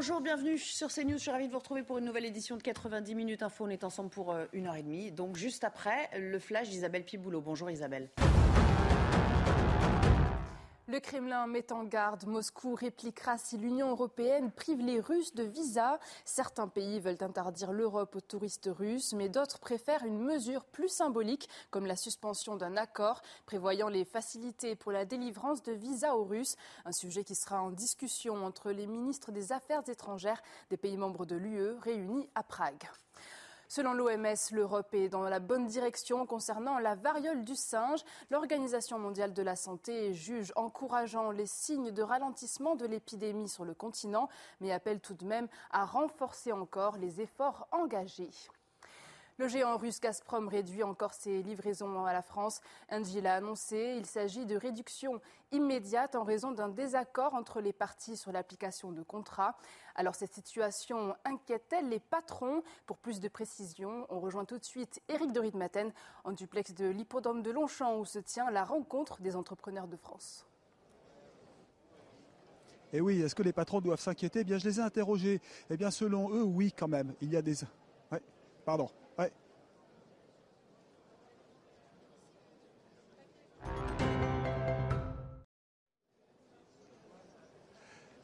Bonjour, bienvenue sur CNews. Je suis ravie de vous retrouver pour une nouvelle édition de 90 minutes info. On est ensemble pour euh, une heure et demie. Donc, juste après, le flash d'Isabelle Piboulot. Bonjour Isabelle. Le Kremlin met en garde. Moscou répliquera si l'Union européenne prive les Russes de visa. Certains pays veulent interdire l'Europe aux touristes russes, mais d'autres préfèrent une mesure plus symbolique, comme la suspension d'un accord prévoyant les facilités pour la délivrance de visas aux Russes. Un sujet qui sera en discussion entre les ministres des Affaires étrangères des pays membres de l'UE réunis à Prague. Selon l'OMS, l'Europe est dans la bonne direction concernant la variole du singe. L'Organisation mondiale de la santé juge encourageant les signes de ralentissement de l'épidémie sur le continent, mais appelle tout de même à renforcer encore les efforts engagés. Le géant russe Gazprom réduit encore ses livraisons à la France. Engie l'a annoncé. Il s'agit de réduction immédiate en raison d'un désaccord entre les parties sur l'application de contrats. Alors cette situation inquiète-t-elle les patrons Pour plus de précision, on rejoint tout de suite Éric de Ritmaten en duplex de l'hippodrome de Longchamp où se tient la rencontre des entrepreneurs de France. Et eh oui, est-ce que les patrons doivent s'inquiéter? Eh bien, je les ai interrogés. Eh bien, selon eux, oui, quand même. Il y a des. Ouais, pardon.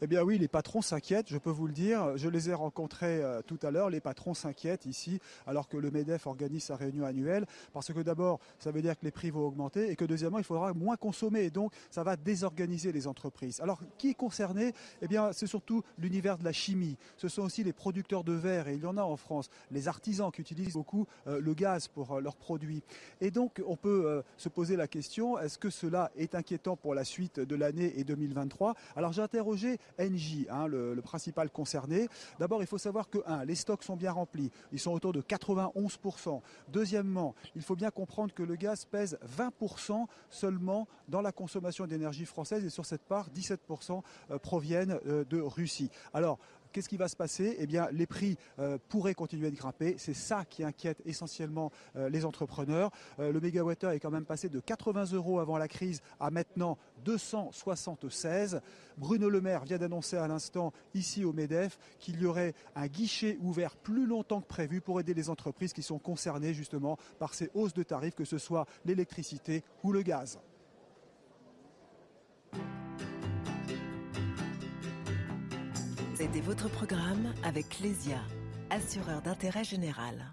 Eh bien oui, les patrons s'inquiètent, je peux vous le dire. Je les ai rencontrés euh, tout à l'heure. Les patrons s'inquiètent ici, alors que le MEDEF organise sa réunion annuelle. Parce que d'abord, ça veut dire que les prix vont augmenter et que deuxièmement, il faudra moins consommer. Et donc, ça va désorganiser les entreprises. Alors, qui est concerné? Eh bien, c'est surtout l'univers de la chimie. Ce sont aussi les producteurs de verre, et il y en a en France, les artisans qui utilisent beaucoup euh, le gaz pour euh, leurs produits. Et donc, on peut se poser la question, est-ce que cela est inquiétant pour la suite de l'année et 2023 Alors, j'ai interrogé NJ, hein, le, principal concerné. D'abord, il faut savoir que, un, les stocks sont bien remplis. Ils sont autour de 91%. Deuxièmement, il faut bien comprendre que le gaz pèse 20% seulement dans la consommation d'énergie française et sur cette part, 17% euh, proviennent euh, de Russie. Alors, Qu'est-ce qui va se passer? Eh bien, les prix euh, pourraient continuer de grimper. C'est ça qui inquiète essentiellement euh, les entrepreneurs. Euh, le mégawattheure est quand même passé de 80 euros avant la crise à maintenant 276. Bruno Le Maire vient d'annoncer à l'instant ici au MEDEF qu'il y aurait un guichet ouvert plus longtemps que prévu pour aider les entreprises qui sont concernées justement par ces hausses de tarifs, que ce soit l'électricité ou le gaz. C'était votre programme avec Lesia, assureur d'intérêt général.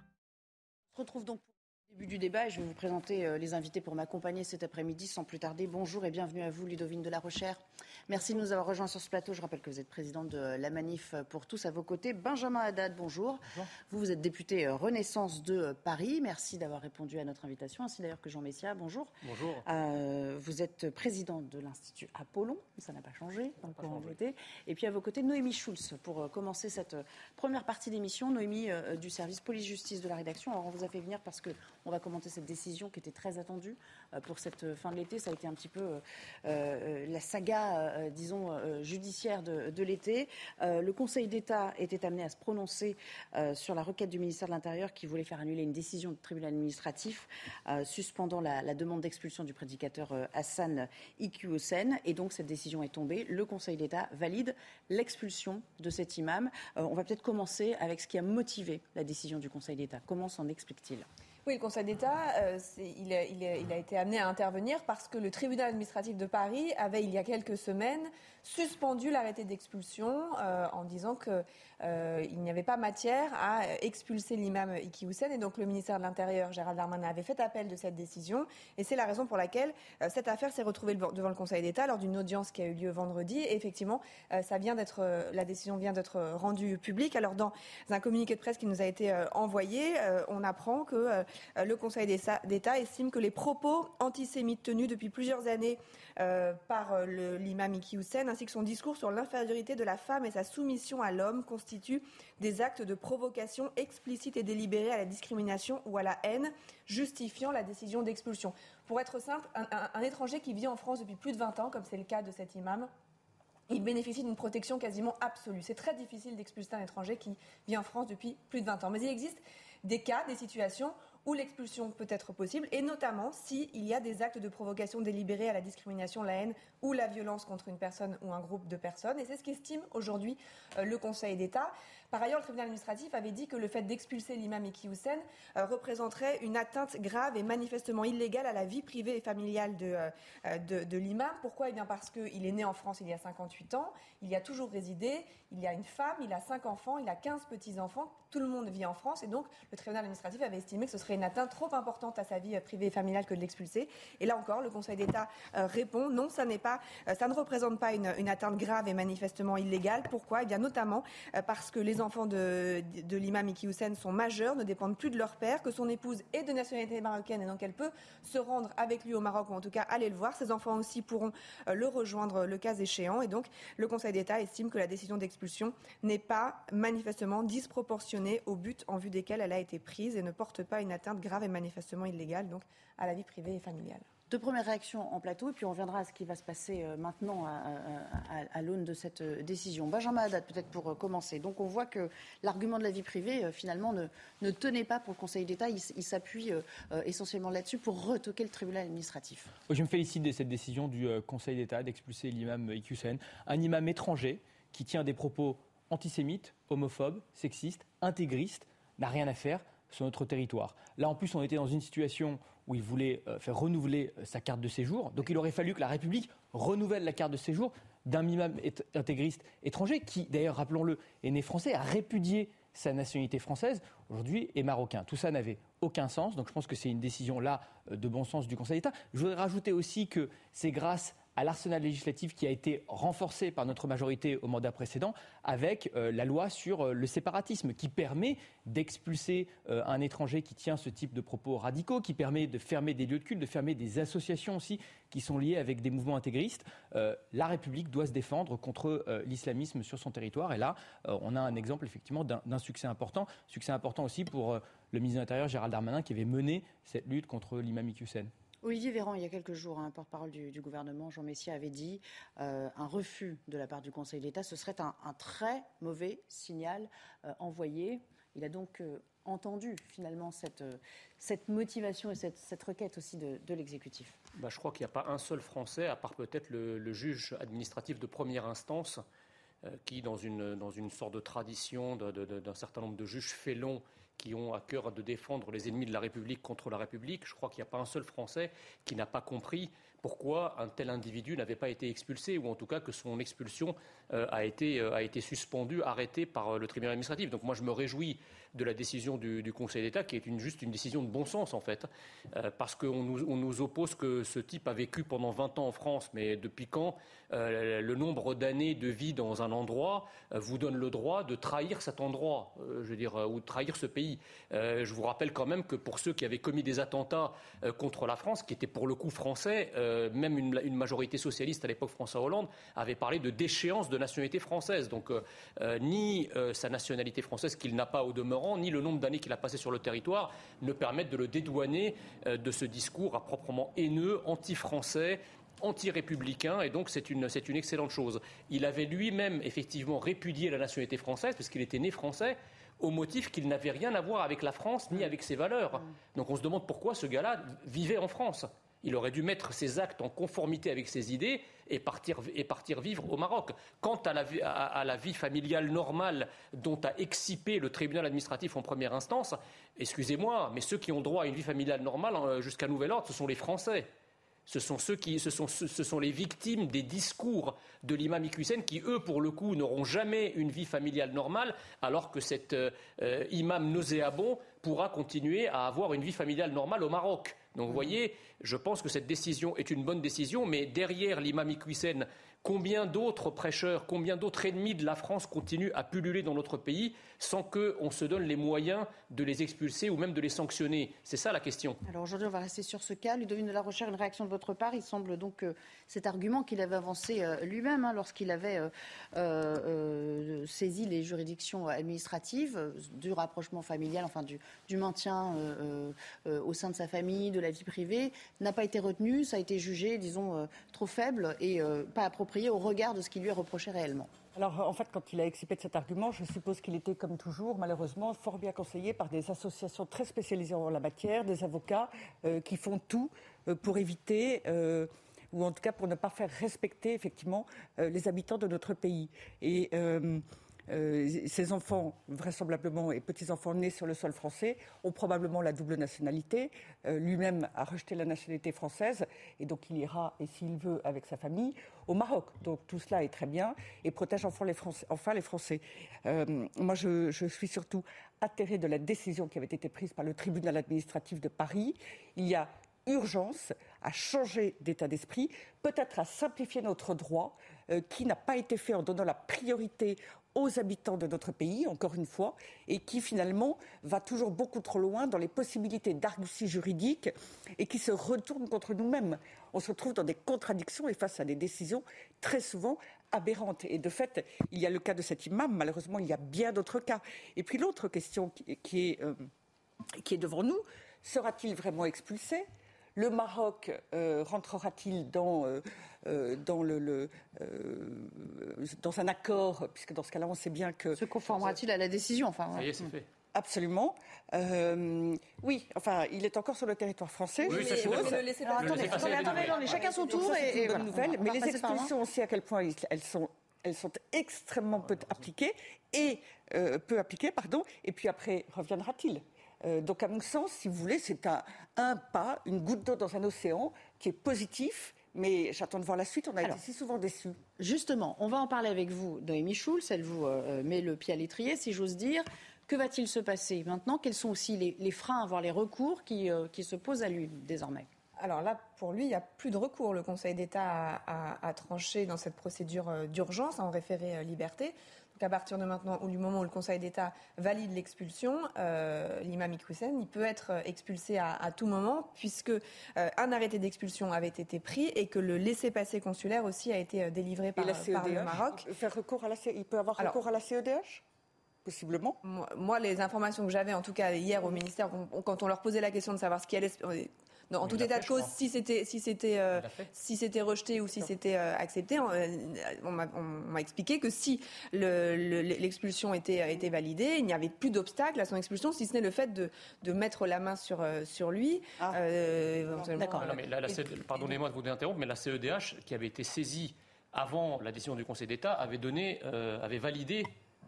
Début du débat, je vais vous présenter euh, les invités pour m'accompagner cet après-midi sans plus tarder. Bonjour et bienvenue à vous, Ludovine de la Rochère. Merci de nous avoir rejoints sur ce plateau. Je rappelle que vous êtes présidente de la Manif pour tous à vos côtés. Benjamin Haddad, bonjour. Vous, vous êtes député euh, Renaissance de Paris. Merci d'avoir répondu à notre invitation, ainsi d'ailleurs que Jean Messia. Bonjour. Bonjour. Euh, vous êtes présidente de l'Institut Apollon, ça n'a pas changé, donc changé. Et puis à vos côtés, Noémie Schulz, pour commencer cette première partie d'émission. Noémie du service police-justice de la rédaction. Alors on vous a fait venir parce que on va commenter cette décision qui était très attendue euh, pour cette fin de l'été. Ça a été un petit peu euh, euh, la saga, disons, judiciaire de, l'été. le Conseil d'État était amené à se prononcer sur la requête du ministère de l'Intérieur qui voulait faire annuler une décision du tribunal administratif suspendant la, demande d'expulsion du prédicateur Hassan Iqiyoussen. Et donc cette décision est tombée. Le Conseil d'État valide l'expulsion de cet imam. on va peut-être commencer avec ce qui a motivé la décision du Conseil d'État. Comment s'en explique-t-il? Oui, le Conseil d'État, euh, il, a été amené à intervenir parce que le tribunal administratif de Paris avait, il y a quelques semaines, suspendu l'arrêté d'expulsion euh, en disant qu'il euh, n'y avait pas matière à expulser l'imam Iki Hussein. Et donc le ministère de l'Intérieur, Gérald Darmanin, avait fait appel de cette décision. Et c'est la raison pour laquelle cette affaire s'est retrouvée devant le Conseil d'État lors d'une audience qui a eu lieu vendredi. Et effectivement, ça vient d'être, la décision vient d'être rendue publique. Alors dans un communiqué de presse qui nous a été envoyé, on apprend que le Conseil d'État estime que les propos antisémites tenus depuis plusieurs années par l'imam Iki Hussein ainsi que son discours sur l'infériorité de la femme et sa soumission à l'homme constituent des actes de provocation explicites et délibérés à la discrimination ou à la haine, justifiant la décision d'expulsion. Pour être simple, un, étranger qui vit en France depuis plus de 20 ans, comme c'est le cas de cet imam, il bénéficie d'une protection quasiment absolue. C'est très difficile d'expulser un étranger qui vit en France depuis plus de 20 ans. Mais il existe des cas, des situations où l'expulsion peut être possible, et notamment s'il y a des actes de provocation délibérés à la discrimination, la haine ou la violence contre une personne ou un groupe de personnes. Et c'est ce qu'estime aujourd'hui euh, le Conseil d'État. Par ailleurs, le tribunal administratif avait dit que le fait d'expulser l'imam Eki Hussein euh, représenterait une atteinte grave et manifestement illégale à la vie privée et familiale de, euh, de, l'imam. Pourquoi? Eh bien parce qu'il est né en France il y a 58 ans, il y a toujours résidé, il y a une femme, il a 5 enfants, il a 15 petits-enfants, tout le monde vit en France et donc le tribunal administratif avait estimé que ce serait une atteinte trop importante à sa vie euh, privée et familiale que de l'expulser. Et là encore, le Conseil d'État répond non, ça, pas, ça ne représente pas une, atteinte grave et manifestement illégale. Pourquoi? Eh bien notamment parce que les enfants de, l'imam Iki sont majeurs, ne dépendent plus de leur père, que son épouse est de nationalité marocaine et donc elle peut se rendre avec lui au Maroc ou en tout cas aller le voir. Ses enfants aussi pourront euh, le rejoindre le cas échéant. Et donc le Conseil d'État estime que la décision d'expulsion n'est pas manifestement disproportionnée au but en vue desquels elle a été prise et ne porte pas une atteinte grave et manifestement illégale donc à la vie privée et familiale. Deux premières réactions en plateau, et puis on reviendra à ce qui va se passer euh, maintenant à, l'aune de cette euh, décision. Benjamin Haddad, peut-être pour euh, commencer. Donc on voit que l'argument de la vie privée, finalement, ne, ne, tenait pas pour le Conseil d'État. Il, s'appuie essentiellement là-dessus pour retoquer le tribunal administratif. Je me félicite de cette décision du Conseil d'État d'expulser l'imam Iqiyoussen, un imam étranger qui tient des propos antisémites, homophobes, sexistes, intégristes, n'a rien à faire sur notre territoire. Là, en plus, on était dans une situation où il voulait euh, faire renouveler euh, sa carte de séjour. Donc il aurait fallu que la République renouvelle la carte de séjour d'un imam intégriste étranger qui, d'ailleurs, rappelons-le, est né français, a répudié sa nationalité française, aujourd'hui est marocain. Tout ça n'avait aucun sens, donc je pense que c'est une décision là euh, de bon sens du Conseil d'État. Je voudrais rajouter aussi que c'est grâce à l'arsenal législatif qui a été renforcé par notre majorité au mandat précédent avec euh, la loi sur euh, le séparatisme qui permet d'expulser euh, un étranger qui tient ce type de propos radicaux, qui permet de fermer des lieux de culte, de fermer des associations aussi qui sont liées avec des mouvements intégristes. la République doit se défendre contre l'islamisme sur son territoire et là, on a un exemple effectivement d'un succès important. Succès important aussi pour le ministre de l'Intérieur Gérald Darmanin qui avait mené cette lutte contre l'imam Hussein. Olivier Véran, il y a quelques jours, un porte-parole du, gouvernement, Jean Messier, avait dit euh, un refus de la part du Conseil d'État, ce serait un, très mauvais signal euh, envoyé. Il a donc euh, entendu finalement cette, cette motivation et cette, requête aussi de, l'exécutif. Bah, je crois qu'il n'y a pas un seul Français, à part peut-être le, juge administratif de première instance, qui, dans une, dans une sorte de tradition d'un certain nombre de juges félons qui ont à cœur de défendre les ennemis de la République contre la République. Je crois qu'il n'y a pas un seul Français qui n'a pas compris pourquoi un tel individu n'avait pas été expulsé, ou en tout cas que son expulsion euh, a, été, euh, a été suspendue, arrêtée par euh, le tribunal administratif. Donc moi je me réjouis de la décision du, Conseil d'État, qui est une, juste une décision de bon sens en fait, parce qu'on nous, on nous, oppose que ce type a vécu pendant 20 ans en France, mais depuis quand le nombre d'années de vie dans un endroit vous donne le droit de trahir cet endroit, je veux dire, ou de trahir ce pays. je vous rappelle quand même que pour ceux qui avaient commis des attentats contre la France, qui étaient pour le coup français, euh, même une, majorité socialiste à l'époque François Hollande avait parlé de déchéance de nationalité française. Donc euh, euh, ni sa nationalité française qu'il n'a pas au demeurant, ni le nombre d'années qu'il a passé sur le territoire ne permettent de le dédouaner de ce discours à proprement haineux, anti-français, anti-républicain, et donc c'est une, une, excellente chose. Il avait lui-même effectivement répudié la nationalité française, puisqu'il était né français, au motif qu'il n'avait rien à voir avec la France ni avec ses valeurs. Donc on se demande pourquoi ce gars-là vivait en France. Il aurait dû mettre ses actes en conformité avec ses idées et partir, vivre au Maroc. Quant à la, vie familiale normale dont a excipé le tribunal administratif en première instance, excusez-moi, mais ceux qui ont droit à une vie familiale normale euh, jusqu'à nouvel ordre, ce sont les Français. Ce sont, ceux qui, ce, sont, les victimes des discours de l'imam Iqiyoussen qui, eux, pour le coup, n'auront jamais une vie familiale normale, alors que cet euh, euh, imam nauséabond pourra continuer à avoir une vie familiale normale au Maroc. Donc vous voyez, je pense que cette décision est une bonne décision, mais derrière l'imam Iqiyoussen, Combien d'autres prêcheurs, combien d'autres ennemis de la France continuent à pulluler dans notre pays sans qu'on se donne les moyens de les expulser ou même de les sanctionner C'est ça la question. Alors aujourd'hui, on va rester sur ce cas. Ludovine de la Rochère, une réaction de votre part? Il semble donc que cet argument qu'il avait avancé euh, lui-même hein, lorsqu'il avait euh, euh, saisi les juridictions administratives du rapprochement familial, enfin du, du maintien au sein de sa famille, de la vie privée, n'a pas été retenu. Ça a été jugé, disons, trop faible et pas approprié au regard de ce qui lui est reproché réellement alors, en fait, quand il a excipé de cet argument, je suppose qu'il était, comme toujours, malheureusement, fort bien conseillé par des associations très spécialisées en la matière, des avocats euh, qui font tout euh, pour éviter, euh, ou en tout cas pour ne pas faire respecter, effectivement, les habitants de notre pays. Euh, ces enfants, vraisemblablement, et petits-enfants nés sur le sol français, ont probablement la double nationalité. Euh, lui-même a rejeté la nationalité française, et donc il ira, et s'il veut, avec sa famille, au Maroc. Donc tout cela est très bien, et protège enfin les Français. Euh, moi, je, suis surtout atterrée de la décision qui avait été prise par le tribunal administratif de Paris. Il y a urgence à changer d'état d'esprit, peut-être à simplifier notre droit, qui n'a pas été fait en donnant la priorité aux habitants de notre pays, encore une fois, et qui finalement va toujours beaucoup trop loin dans les possibilités d'argutie juridique et qui se retourne contre nous-mêmes. On se retrouve dans des contradictions et face à des décisions très souvent aberrantes. Et de fait, il y a le cas de cet imam, malheureusement, il y a bien d'autres cas. Et puis l'autre question qui, est, euh, qui est devant nous, sera-t-il vraiment expulsé? Le Maroc euh, rentrera-t-il dans, euh, euh, dans, le, dans un accord, puisque dans ce cas-là, on sait bien que... Se conformera-t-il à la décision enfin, Ça y est, c'est fait. Absolument. oui, enfin, il est encore sur le territoire français. Oui, ça, c'est attendez, attendez, chacun son tour. et, bonne nouvelle. Mais les expulsions, on sait à quel point elles sont, elles sont extrêmement peu appliquées et peu appliquées, pardon. Et puis après, reviendra-t-il? Euh, donc, à mon sens, si vous voulez, c'est un, pas, une goutte d'eau dans un océan qui est positif. Mais j'attends de voir la suite. On a été si souvent déçus. Justement, on va en parler avec vous, Noémie Schulz. Elle vous euh, met le pied à l'étrier, si j'ose dire. Que va-t-il se passer maintenant? Quels sont aussi les, freins, voire les recours qui, euh, qui se posent à lui désormais? Alors là, pour lui, il n'y a plus de recours. Le Conseil d'État a, tranché dans cette procédure d'urgence en référé liberté. Donc à partir de maintenant, ou du moment où le Conseil d'État valide l'expulsion, euh, l'imam il peut être expulsé à, tout moment, puisque euh, un arrêté d'expulsion avait été pris et que le laissez-passer consulaire aussi a été euh, délivré par, le e Maroc. Faire recours à la, il peut avoir recours à la CEDH Possiblement. Moi, les informations que j'avais, en tout cas hier au ministère, quand on leur posait la question de savoir ce qui allait en tout état de cause, si c'était si c'était euh, si c'était rejeté ou si c'était euh, accepté, euh, on, m'a expliqué que si l'expulsion était était validée, il n'y avait plus d'obstacle à son expulsion, si ce n'est le fait de, de mettre la main sur sur lui. Ah. D'accord. Pardonnez-moi de vous interrompre, mais la CEDH qui avait été saisie avant la décision du Conseil d'État avait donné avait validé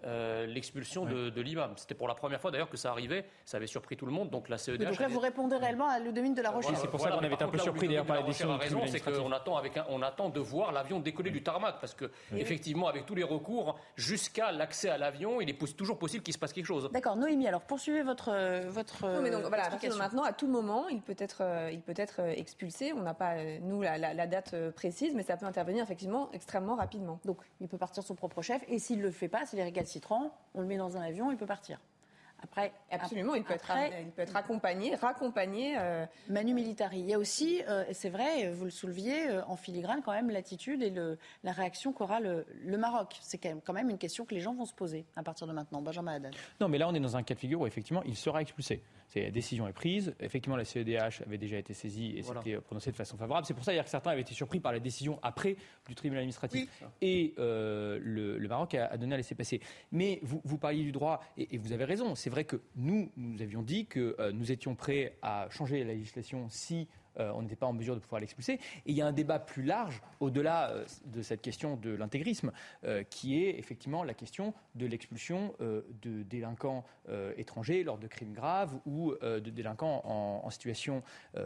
euh, l'expulsion de, l'imam. C'était pour la première fois d'ailleurs que ça arrivait, ça avait surpris tout le monde. Donc la CEDH. donc là, vous répondez réellement à Ludovine de la Rochère. c'est pour ça qu'on avait été un peu surpris d'ailleurs par la décision. a raison, c'est qu'on attend, avec on attend de voir l'avion décoller du tarmac parce que, effectivement, avec tous les recours, jusqu'à l'accès à l'avion, il est toujours possible qu'il se passe quelque chose. D'accord, Noémie, alors poursuivez votre. votre non, mais donc voilà, maintenant, à tout moment, il peut être, euh, il peut être euh, expulsé. On n'a pas, nous, la, la, date précise, mais ça peut intervenir effectivement extrêmement rapidement. Donc, il peut partir son propre chef et s'il ne le fait pas, s'il est récalcitrant, on le met dans un avion, il peut partir. Après, Absolument, il peut, être, il peut être accompagné, raccompagné. Euh, Manu Militari. Il y a aussi, euh, c'est vrai, vous le souleviez, euh, en filigrane quand même l'attitude et le, la réaction qu'aura le, Maroc. C'est quand même une question que les gens vont se poser à partir de maintenant. Benjamin Haddad. Non, mais là, on est dans un cas de figure où effectivement, il sera expulsé. La décision est prise. Effectivement, la CEDH avait déjà été saisie et c'était prononcé de façon favorable. C'est pour ça que certains avaient été surpris par la décision après du tribunal administratif. et le, Maroc a, donné à laisser passer. Mais vous, vous parliez du droit et, et vous avez raison. C'est vrai que nous, nous avions dit que euh, nous étions prêts à changer la législation si euh, on n'était pas en mesure de pouvoir l'expulser. Et il y a un débat plus large, au-delà euh, de cette question de l'intégrisme, euh, qui est effectivement la question de l'expulsion de délinquants étrangers lors de crimes graves ou de délinquants en, situation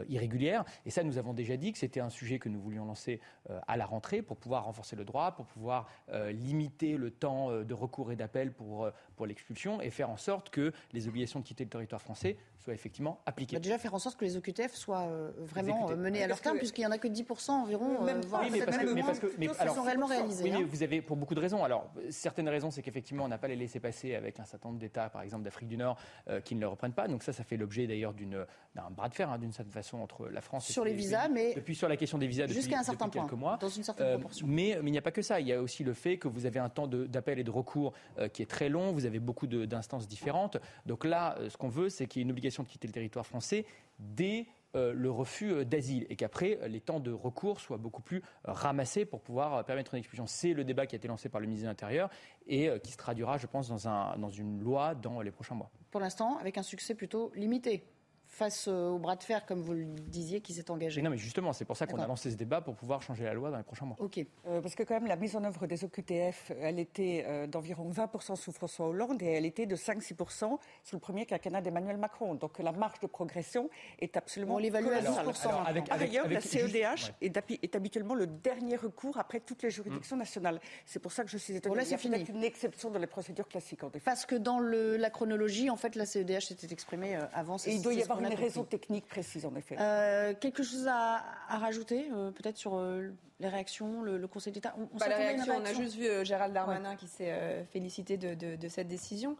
irrégulière. Et ça, nous avons déjà dit que c'était un sujet que nous voulions lancer à la rentrée pour pouvoir renforcer le droit, pour pouvoir limiter le temps de recours et d'appel pour, pour l'expulsion et faire en sorte que les obligations de quitter le territoire français soient effectivement appliquées. déjà faire en sorte que les OQTF soient vraiment vraiment menés à leur terme, puisqu'il n'y en a que 10% environ, même voire oui, mais parce que, mais parce que, mais, alors, sont réellement réalisés. Oui, mais hein. vous avez pour beaucoup de raisons. Alors, certaines raisons, c'est qu'effectivement, on n'a pas les laissé passer avec un certain nombre d'États, par exemple d'Afrique du Nord, qui ne le reprennent pas. Donc ça, ça fait l'objet d'ailleurs d'un bras de fer, hein, d'une certaine façon, entre la France et sur les visas, mais depuis sur la question des visas jusqu'à un certain point, quelques mois, dans une certaine proportion. Mais, mais il n'y a pas que ça. Il y a aussi le fait que vous avez un temps d'appel et de recours qui est très long. Vous avez beaucoup d'instances différentes. Donc là, ce qu'on veut, c'est qu'il y ait une obligation de quitter le territoire français dès euh, le refus euh, d'asile et qu'après euh, les temps de recours soient beaucoup plus ramassés pour pouvoir permettre une expulsion. C'est le débat qui a été lancé par le ministre de l'Intérieur et qui se traduira, je pense, dans, un, dans une loi dans les prochains mois. Pour l'instant, avec un succès plutôt limité face au bras de fer, comme vous le disiez, qui s'est engagé. non, mais justement, c'est pour ça qu'on a lancé ce débat pour pouvoir changer la loi dans les prochains mois. Ok. Euh, parce que quand même, la mise en œuvre des OQTF, elle était euh, d'environ 20% sous François Hollande et elle était de 5-6% sous le premier quinquennat d'Emmanuel Macron. Donc la marge de progression est absolument. On l'évalue à 10%. Alors, avec, D'ailleurs, la CEDH est, habituellement le dernier recours après toutes les juridictions mm. nationales. C'est pour ça que je suis étonnée. Bon, là, c'est fini. une exception dans les procédures classiques. En Parce que dans le, la chronologie, en fait, la CEDH s'était exprimée euh, avant. Et il doit y avoir une raison technique précise, en effet. Euh, quelque chose à, rajouter, euh, peut-être sur euh, les réactions, le, Conseil d'État? On, bah, réaction, on a juste vu Gérald Darmanin qui s'est félicité de, cette décision,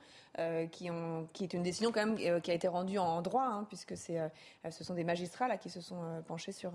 qui, ont, qui, est une décision quand même qui a été rendue en droit, hein, puisque c'est, ce sont des magistrats là, qui se sont penchés sur,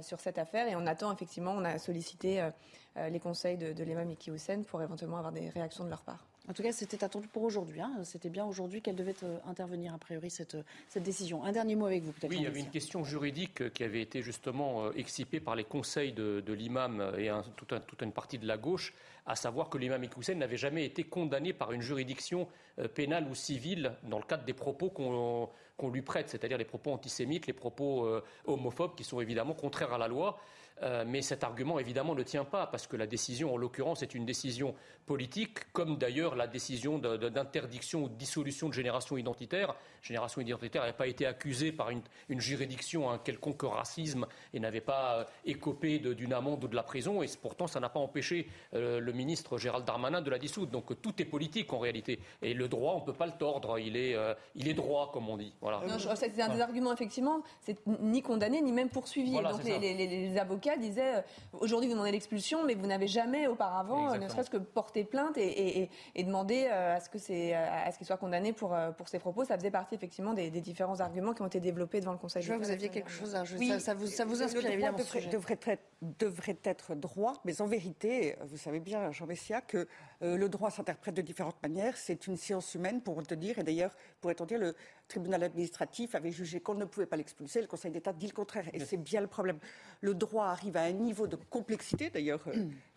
sur cette affaire. Et on attend effectivement, on a sollicité les conseils de, de l'imam Iki Hussein pour éventuellement avoir des réactions de leur part. En tout cas, c'était attendu pour aujourd'hui. Hein. C'était bien aujourd'hui qu'elle devait euh, intervenir, a priori, cette, euh, cette décision. Un dernier mot avec vous, peut-être. Oui, il y avait une question juridique euh, qui avait été justement excipée par les conseils de, l'imam et toute, une partie de la gauche, à savoir que l'imam Ikoussen n'avait jamais été condamné par une juridiction pénale ou civile dans le cadre des propos qu'on lui prête, c'est-à-dire les propos antisémites, les propos homophobes qui sont évidemment contraires à la loi. Euh, mais cet argument, évidemment, ne tient pas, parce que la décision, en l'occurrence, est une décision politique, comme d'ailleurs la décision d'interdiction ou de dissolution de génération identitaire. Génération identitaire n'avait pas été accusée par une, juridiction un quelconque racisme et n'avait pas euh, écopé d'une amende ou de la prison, et pourtant, ça n'a pas empêché euh, le ministre Gérald Darmanin de la dissoudre. Donc tout est politique en réalité. Et le droit, on ne peut pas le tordre. Il est, il est droit, comme on dit. Voilà. C'est un des arguments, effectivement. C'est ni condamné, ni même poursuivi. Donc les avocats disait euh, aujourd'hui vous demandez l'expulsion, mais vous n'avez jamais auparavant, euh, ne serait-ce que porté plainte et, et, demandé euh, à ce que c'est à ce qu'il soit condamné pour pour ses propos. Ça faisait partie effectivement des, différents arguments qui ont été développés devant le Conseil. Je vois que vous aviez quelque chose à ajouter. ça, vous, ça vous inspire évidemment. Devrait, devrait, être, devrait être droit, mais en vérité, vous savez bien, Jean Messia, que le droit s'interprète de différentes manières. C'est une science humaine, pour te dire, et d'ailleurs, pourrait-on dire, le tribunal administratif avait jugé qu'on ne pouvait pas l'expulser. Le Conseil d'État dit le contraire, et c'est bien le problème. Le droit arrive à un niveau de complexité, d'ailleurs, euh,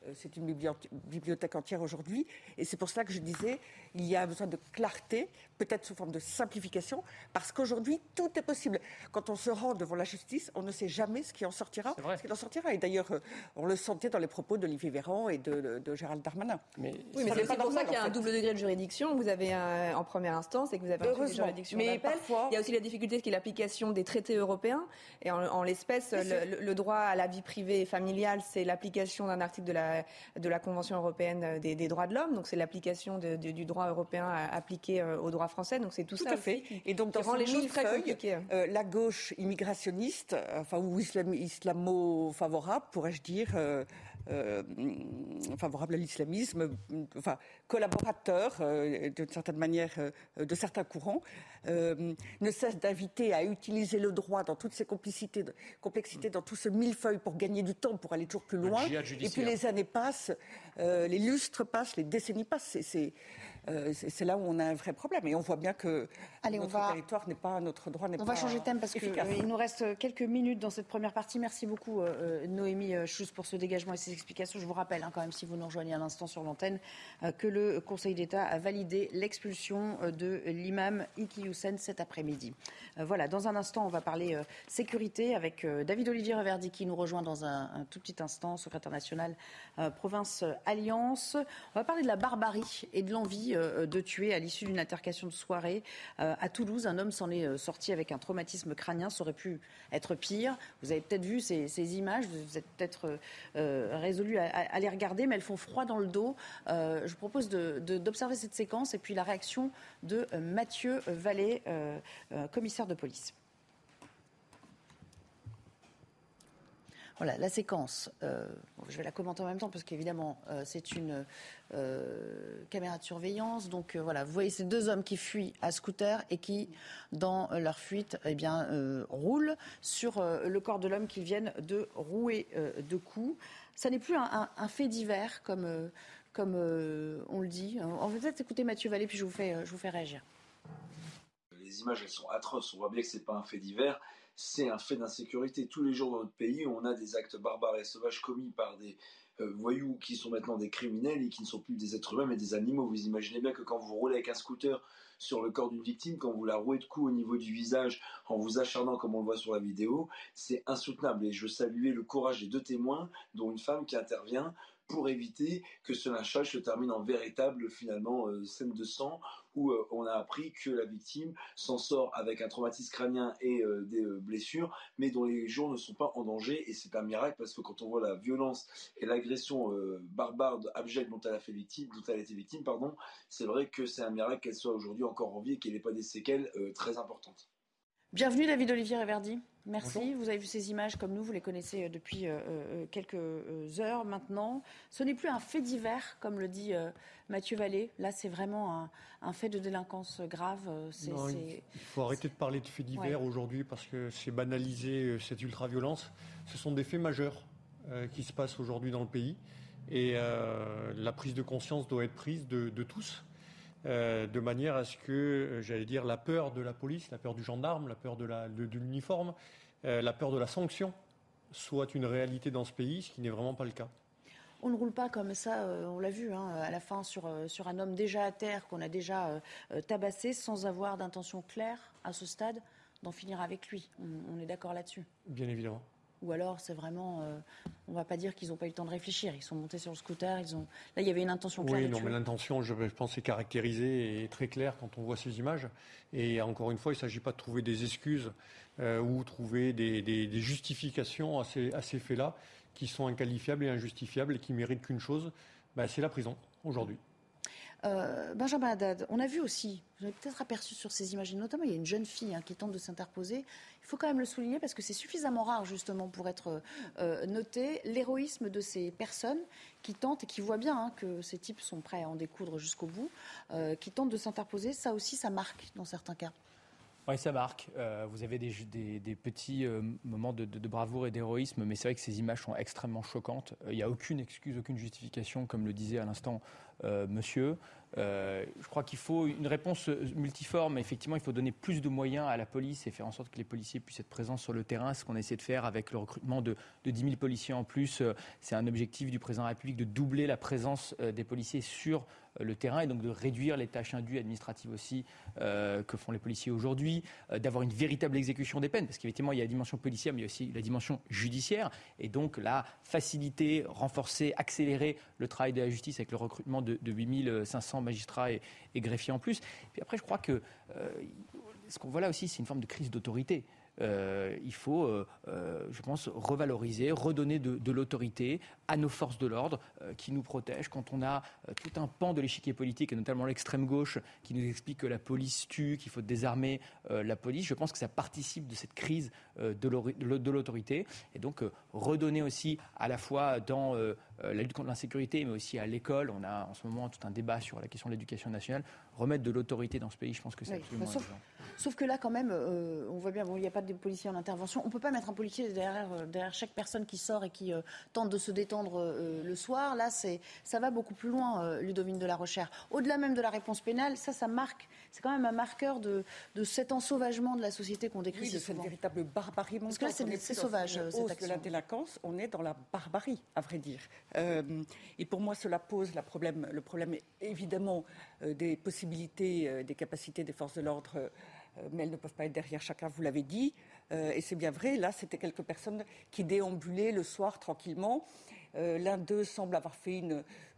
euh, c'est une bibliothèque entière aujourd'hui, et c'est pour cela que je disais, il y a besoin de clarté, peut-être sous forme de simplification, parce qu'aujourd'hui, tout est possible. Quand on se rend devant la justice, on ne sait jamais ce qui en sortira. Ce qui en sortira. Et d'ailleurs, euh, on le sentait dans les propos d'Olivier Véran et de, Gérald Darmanin. Mais oui, mais c'est pour ça qu'il y a un double degré de juridiction. Vous avez un, en première instance et que vous avez un degré de juridiction mais parfois... Il y a aussi la difficulté qui est l'application des traités européens. Et en, l'espèce, le, droit à la vie privée et familiale, c'est l'application d'un article de la, de la Convention européenne des, droits de l'homme. Donc c'est l'application du droit européen appliqué euh, au droit français. Donc c'est tout, ça. à fait. et donc dans les choses très compliquées. Euh, la gauche immigrationniste, euh, enfin ou islamo-favorable, pourrais-je dire. favorable à l'islamisme, enfin collaborateur d'une certaine manière de certains courants, ne cesse d'inviter à utiliser le droit dans toutes ses complicités, complexités, dans tout ce millefeuille pour gagner du temps, pour aller toujours plus loin. Et puis les années passent, les lustres passent, les décennies passent. C'est euh, c'est là où on a un vrai problème. Et on voit bien que notre territoire n'est pas, notre droit n'est pas. On va changer de thème parce qu'il euh, nous reste quelques minutes dans cette première partie. Merci beaucoup, euh, Noémie Schuss, pour ce dégagement et ces explications. Je vous rappelle, hein, quand même, si vous nous rejoignez à l'instant sur l'antenne, que le Conseil d'État a validé l'expulsion de l'imam Iki cet après-midi. voilà, dans un instant, on va parler sécurité avec David Olivier Reverdy qui nous rejoint dans un, un tout petit instant, secrétaire national province Alliance. On va parler de la barbarie et de l'envie euh, de tuer à l'issue d'une altercation de soirée euh, à Toulouse. Un homme s'en est euh, sorti avec un traumatisme crânien. Ça aurait pu être pire. Vous avez peut-être vu ces, images. Vous êtes peut-être résolu à, les regarder, mais elles font froid dans le dos. je vous propose d'observer cette séquence et puis la réaction de Mathieu Vallée, commissaire de police. Voilà, la séquence, euh, je vais la commenter en même temps parce qu'évidemment, euh, c'est une caméra de surveillance. Donc voilà, vous voyez ces deux hommes qui fuient à scooter et qui, dans leur fuite, eh bien, roulent sur le corps de l'homme qu'ils viennent de rouer de coups. Ça n'est plus un, fait divers comme, comme on le dit. On va peut-être écouter Mathieu Vallée, puis je vous fais, je vous fais réagir. Les images, elles sont atroces. On voit bien que ce n'est pas un fait divers c'est un fait d'insécurité. Tous les jours dans notre pays, on a des actes barbares et sauvages commis par des euh, voyous qui sont maintenant des criminels et qui ne sont plus des êtres humains mais des animaux. Vous imaginez bien que quand vous roulez avec un scooter sur le corps d'une victime, quand vous la rouez de coups au niveau du visage en vous acharnant comme on le voit sur la vidéo, c'est insoutenable. Et je saluer le courage des deux témoins, dont une femme qui intervient pour éviter que ce lynchage se termine en véritable finalement euh, scène de sang où euh, on a appris que la victime s'en sort avec un traumatisme crânien et euh, des blessures, mais dont les jours ne sont pas en danger et c'est un miracle parce que quand on voit la violence et l'agression barbare, abjecte dont elle a fait victime, dont elle a été victime, pardon, c'est vrai que c'est un miracle qu'elle soit aujourd'hui encore en vie et qu'elle n'ait pas des séquelles très importantes. Bienvenue David Olivier Reverdy. Merci. Vous avez vu ces images comme nous, vous les connaissez euh, depuis euh, euh, quelques heures maintenant. Ce n'est plus un fait divers, comme le dit Mathieu Vallée. Là, c'est vraiment un, fait de délinquance grave. il faut arrêter de parler de faits divers aujourd'hui parce que c'est banaliser cette ultra-violence. Ce sont des faits majeurs qui se passent aujourd'hui dans le pays. Et la prise de conscience doit être prise de tous. Euh, de manière à ce que, euh, j'allais dire, la peur de la police, la peur du gendarme, la peur de l'uniforme, euh, la peur de la sanction soit une réalité dans ce pays, ce qui n'est vraiment pas le cas. On ne roule pas comme ça, on l'a vu hein, à la fin sur, sur, un homme déjà à terre qu'on a déjà tabassé sans avoir d'intention claire à ce stade d'en finir avec lui. on est d'accord là-dessus. Bien évidemment. Ou alors c'est vraiment, euh, on ne va pas dire qu'ils n'ont pas eu le temps de réfléchir. Ils sont montés sur le scooter. Ils ont... Là, il y avait une intention claire. Oui, non, mais l'intention, je, pense, est caractérisée et très claire quand on voit ces images. Et encore une fois, il ne s'agit pas de trouver des excuses euh, ou trouver des, justifications à ces, à ces faits-là qui sont inqualifiables et injustifiables et qui méritent qu'une chose, bah, c'est la prison aujourd'hui. Euh, Benjamin Haddad, on a vu aussi, vous avez peut-être aperçu sur ces images, notamment il y a une jeune fille hein, qui tente de s'interposer. Il faut quand même le souligner parce que c'est suffisamment rare justement pour être euh, noté, l'héroïsme de ces personnes qui tentent et qui voient bien hein, que ces types sont prêts à en découdre jusqu'au bout, euh, qui tentent de s'interposer. Ça aussi, ça marque dans certains cas. Oui, ça marque. vous avez des, petits moments de, bravoure et d'héroïsme, mais c'est vrai que ces images sont extrêmement choquantes. Il n'y a aucune excuse, aucune justification, comme le disait à l'instant euh, monsieur. Euh, je crois qu'il faut une réponse multiforme. Effectivement, il faut donner plus de moyens à la police et faire en sorte que les policiers puissent être présents sur le terrain. Ce qu'on essaie de faire avec le recrutement de, de 10 000 policiers en plus, euh, c'est un objectif du président de la République de doubler la présence des policiers sur le terrain et donc de réduire les tâches indues administratives aussi euh, que font les policiers aujourd'hui, euh, d'avoir une véritable exécution des peines, parce qu'effectivement il y a la dimension policière mais il y a aussi la dimension judiciaire et donc la faciliter, renforcer, accélérer le travail de la justice avec le recrutement de, de 8500 magistrats et, greffiers en plus. Puis après je crois que euh, ce qu'on voit là aussi c'est une forme de crise d'autorité. Euh, il faut, euh, euh, je pense, revaloriser, redonner de, l'autorité à nos forces de l'ordre qui nous protègent. Quand on a tout un pan de l'échiquier politique, et notamment l'extrême gauche, qui nous explique que la police tue, qu'il faut désarmer la police, je pense que ça participe de cette crise de l'autorité. Et donc, redonner aussi à la fois dans la lutte contre l'insécurité, mais aussi à l'école. On a en ce moment tout un débat sur la question de l'éducation nationale. Remettre de l'autorité dans ce pays, je pense que c'est absolument sauf, que là, quand même, on voit bien, bon, il n'y a pas de policiers en intervention. On ne peut pas mettre un policier derrière, euh, derrière chaque personne qui sort et qui euh, tente de se détendre euh, le soir. Là, ça va beaucoup plus loin, Ludovine de la Recherche. Au-delà même de la réponse pénale, ça, ça marque. C'est quand même un marqueur de, de cet ensauvagement de la société qu'on décrit. Oui, de cette véritable barbarie Parce que là, c'est sauvage. Cette de la délinquance, on est dans la barbarie, à vrai dire. et pour moi, cela pose la problème, le problème, évidemment, des possibilités, des capacités des forces de l'ordre euh, mais elles ne peuvent pas être derrière chacun, vous l'avez dit. Euh, et c'est bien vrai, là, c'était quelques personnes qui déambulaient le soir tranquillement. Euh, l'un d'eux semble avoir fait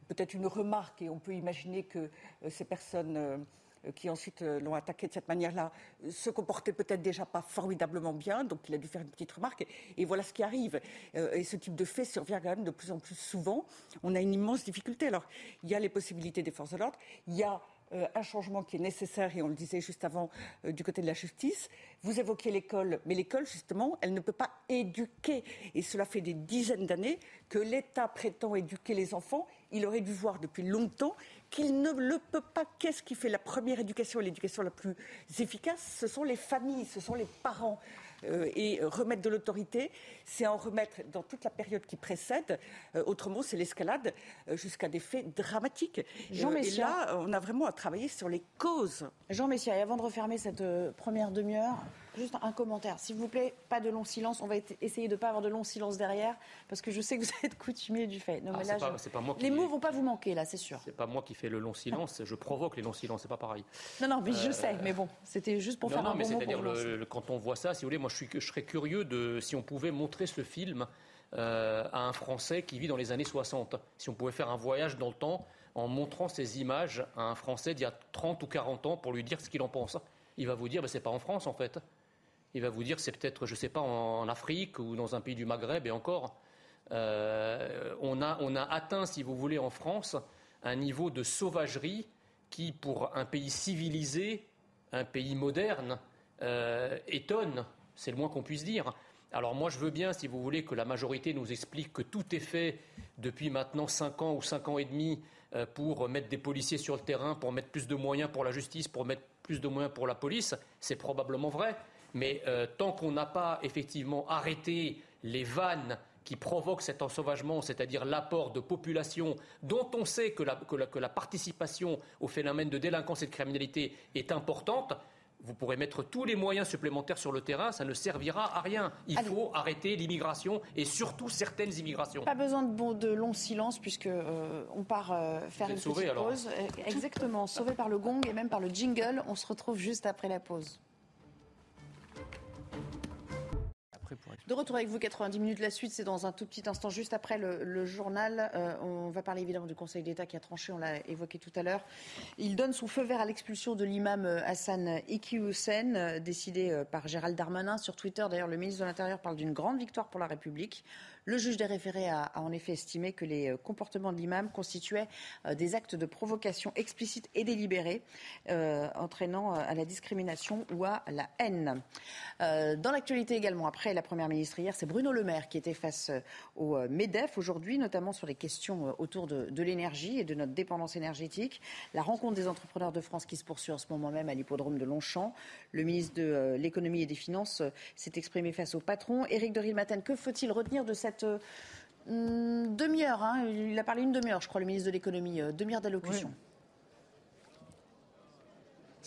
peut-être une remarque, et on peut imaginer que ces personnes qui ensuite l'ont attaqué de cette manière-là, se comportaient peut-être déjà pas formidablement bien, donc il a dû faire une petite remarque, et, voilà ce qui arrive. et ce type de fait survient quand même de plus en plus souvent. On a une immense difficulté. Alors, il y a les possibilités des forces de l'ordre, il y a euh, un changement qui est nécessaire, et on le disait juste avant euh, du côté de la justice. Vous évoquez l'école, mais l'école, justement, elle ne peut pas éduquer. Et cela fait des dizaines d'années que l'État prétend éduquer les enfants. Il aurait dû voir depuis longtemps qu'il ne le peut pas. Qu'est-ce qui fait la première éducation, l'éducation la plus efficace? Ce sont les familles, ce sont les parents. Euh, et remettre de l'autorité, c'est en remettre dans toute la période qui précède. Euh, autrement, c'est l'escalade euh, jusqu'à des faits dramatiques. Jean et là, on a vraiment à travailler sur les causes. Jean Messia, et avant de refermer cette première demi-heure, Juste un commentaire, s'il vous plaît, pas de long silence. On va essayer de ne pas avoir de long silence derrière, parce que je sais que vous êtes coutumier du fait. Non, ah, mais là, pas, moi les mots vont pas vous manquer, là, c'est sûr. C'est pas moi qui fais le long silence, je provoque les longs silences, c'est pas pareil. Non, non, mais je euh, sais, mais bon, c'était juste pour faire un non, mais c'est-à-dire quand on voit ça, si vous voulez, moi je, suis, je serais curieux de si on pouvait montrer ce film euh, à un Français qui vit dans les années 60. Si on pouvait faire un voyage dans le temps en montrant ces images à un Français d'il y a 30 ou 40 ans pour lui dire ce qu'il en pense. Il va vous dire, ben, c'est pas en France en fait il va vous dire c'est peut-être, je ne sais pas, en, Afrique ou dans un pays du Maghreb et encore. Euh, on, a, on a atteint, si vous voulez, en France, un niveau de sauvagerie qui, pour un pays civilisé, un pays moderne, euh, étonne. C'est le moins qu'on puisse dire. Alors moi, je veux bien, si vous voulez, que la majorité nous explique que tout est fait depuis maintenant 5 ans ou 5 ans et demi euh, pour mettre des policiers sur le terrain, pour mettre plus de moyens pour la justice, pour mettre plus de moyens pour la police. C'est probablement vrai. Mais euh, tant qu'on n'a pas effectivement arrêté les vannes qui provoquent cet ensauvagement, c'est-à-dire l'apport de populations dont on sait que la, participation au phénomène de délinquance et de criminalité est importante, vous pourrez mettre tous les moyens supplémentaires sur le terrain, ça ne servira à rien. Il faut arrêter l'immigration et surtout certaines immigrations. Pas besoin de, de long silence puisque euh, on part euh, faire une petite pause. Exactement, sauvé par le gong et même par le jingle. On se retrouve juste après la pause. De retour avec vous, 90 minutes. La suite, c'est dans un tout petit instant, juste après le, journal. Euh, on va parler évidemment du Conseil d'État qui a tranché, on l'a évoqué tout à l'heure. Il donne son feu vert à l'expulsion de l'imam euh, Hassan Iqiyoussen, euh, décidé par Gérald Darmanin sur Twitter. D'ailleurs, le ministre de l'Intérieur parle d'une grande victoire pour la République. Le juge des référés a, en effet estimé que les comportements de l'imam constituaient des actes de provocation explicites et délibérés, euh, entraînant à la discrimination ou à la haine. dans l'actualité également, après la Première ministre hier, c'est Bruno Le Maire qui était face au MEDEF aujourd'hui, notamment sur les questions autour de, l'énergie et de notre dépendance énergétique. La rencontre des entrepreneurs de France qui se poursuit en ce moment même à l'hippodrome de Longchamp. Le ministre de l'économie et des finances s'est exprimé face au patron. Éric de Rilmaten, que faut-il retenir de cette euh, demi-heure. Hein? il a parlé une demi-heure, je crois, le ministre de l'économie. Euh, demi-heure d'allocution.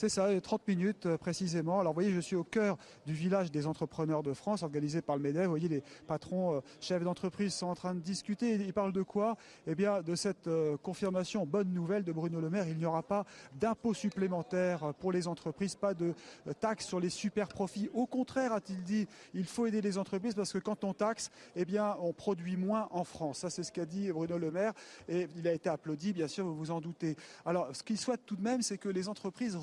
C'est ça, 30 minutes euh, précisément. Alors vous voyez, je suis au cœur du village des entrepreneurs de France, organisé par le MEDEF. Vous voyez, les patrons, euh, chefs d'entreprise sont en train de discuter. Ils parlent de quoi? Eh bien, de cette euh, confirmation, bonne nouvelle de Bruno Le Maire. Il n'y aura pas d'impôts supplémentaires pour les entreprises, pas de taxes sur les super profits. Au contraire, a-t-il dit, il faut aider les entreprises parce que quand on taxe, eh bien, on produit moins en France. Ça, c'est ce qu'a dit Bruno Le Maire. Et il a été applaudi, bien sûr, vous vous en doutez. Alors, ce qu'il souhaite tout de même, c'est que les entreprises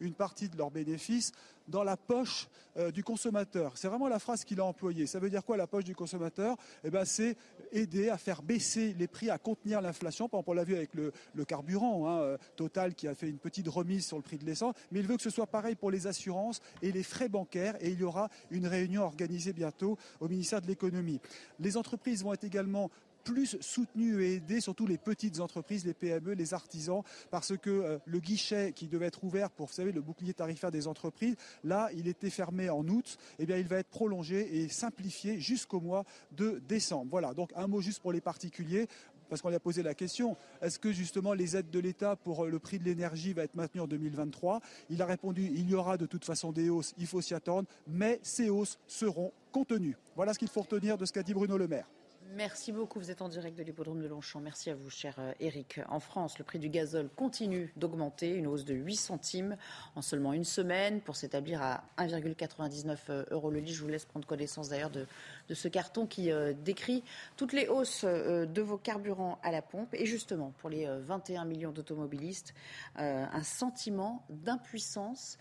une partie de leurs bénéfices dans la poche euh, du consommateur. C'est vraiment la phrase qu'il a employée. Ça veut dire quoi la poche du consommateur? Eh ben, C'est aider à faire baisser les prix, à contenir l'inflation. Par exemple, on l'a vu avec le, carburant, hein, euh, Total qui a fait une petite remise sur le prix de l'essence. Mais il veut que ce soit pareil pour les assurances et les frais bancaires. Et il y aura une réunion organisée bientôt au ministère de l'économie. Les entreprises vont être également plus soutenu et aidé surtout les petites entreprises, les PME, les artisans, parce que euh, le guichet qui devait être ouvert pour, vous savez, le bouclier tarifaire des entreprises, là, il était fermé en août, eh bien, il va être prolongé et simplifié jusqu'au mois de décembre. Voilà, donc un mot juste pour les particuliers parce qu'on lui a posé la question, est-ce que justement les aides de l'État pour euh, le prix de l'énergie va être maintenu en 2023 Il a répondu, il y aura de toute façon des hausses, il faut s'y attendre, mais ces hausses seront contenues. Voilà ce qu'il faut retenir de ce qu'a dit Bruno Le Maire. Merci beaucoup. Vous êtes en direct de l'hippodrome de Longchamp. Merci à vous, cher Eric. Euh, en France, le prix du gazole continue d'augmenter, une hausse de 8 centimes en seulement une semaine pour s'établir à 1,99 euh, euros le litre. Je vous laisse prendre connaissance d'ailleurs de, ce carton qui euh, décrit toutes les hausses de vos carburants à la pompe. Et justement, pour les 21 millions d'automobilistes, un sentiment d'impuissance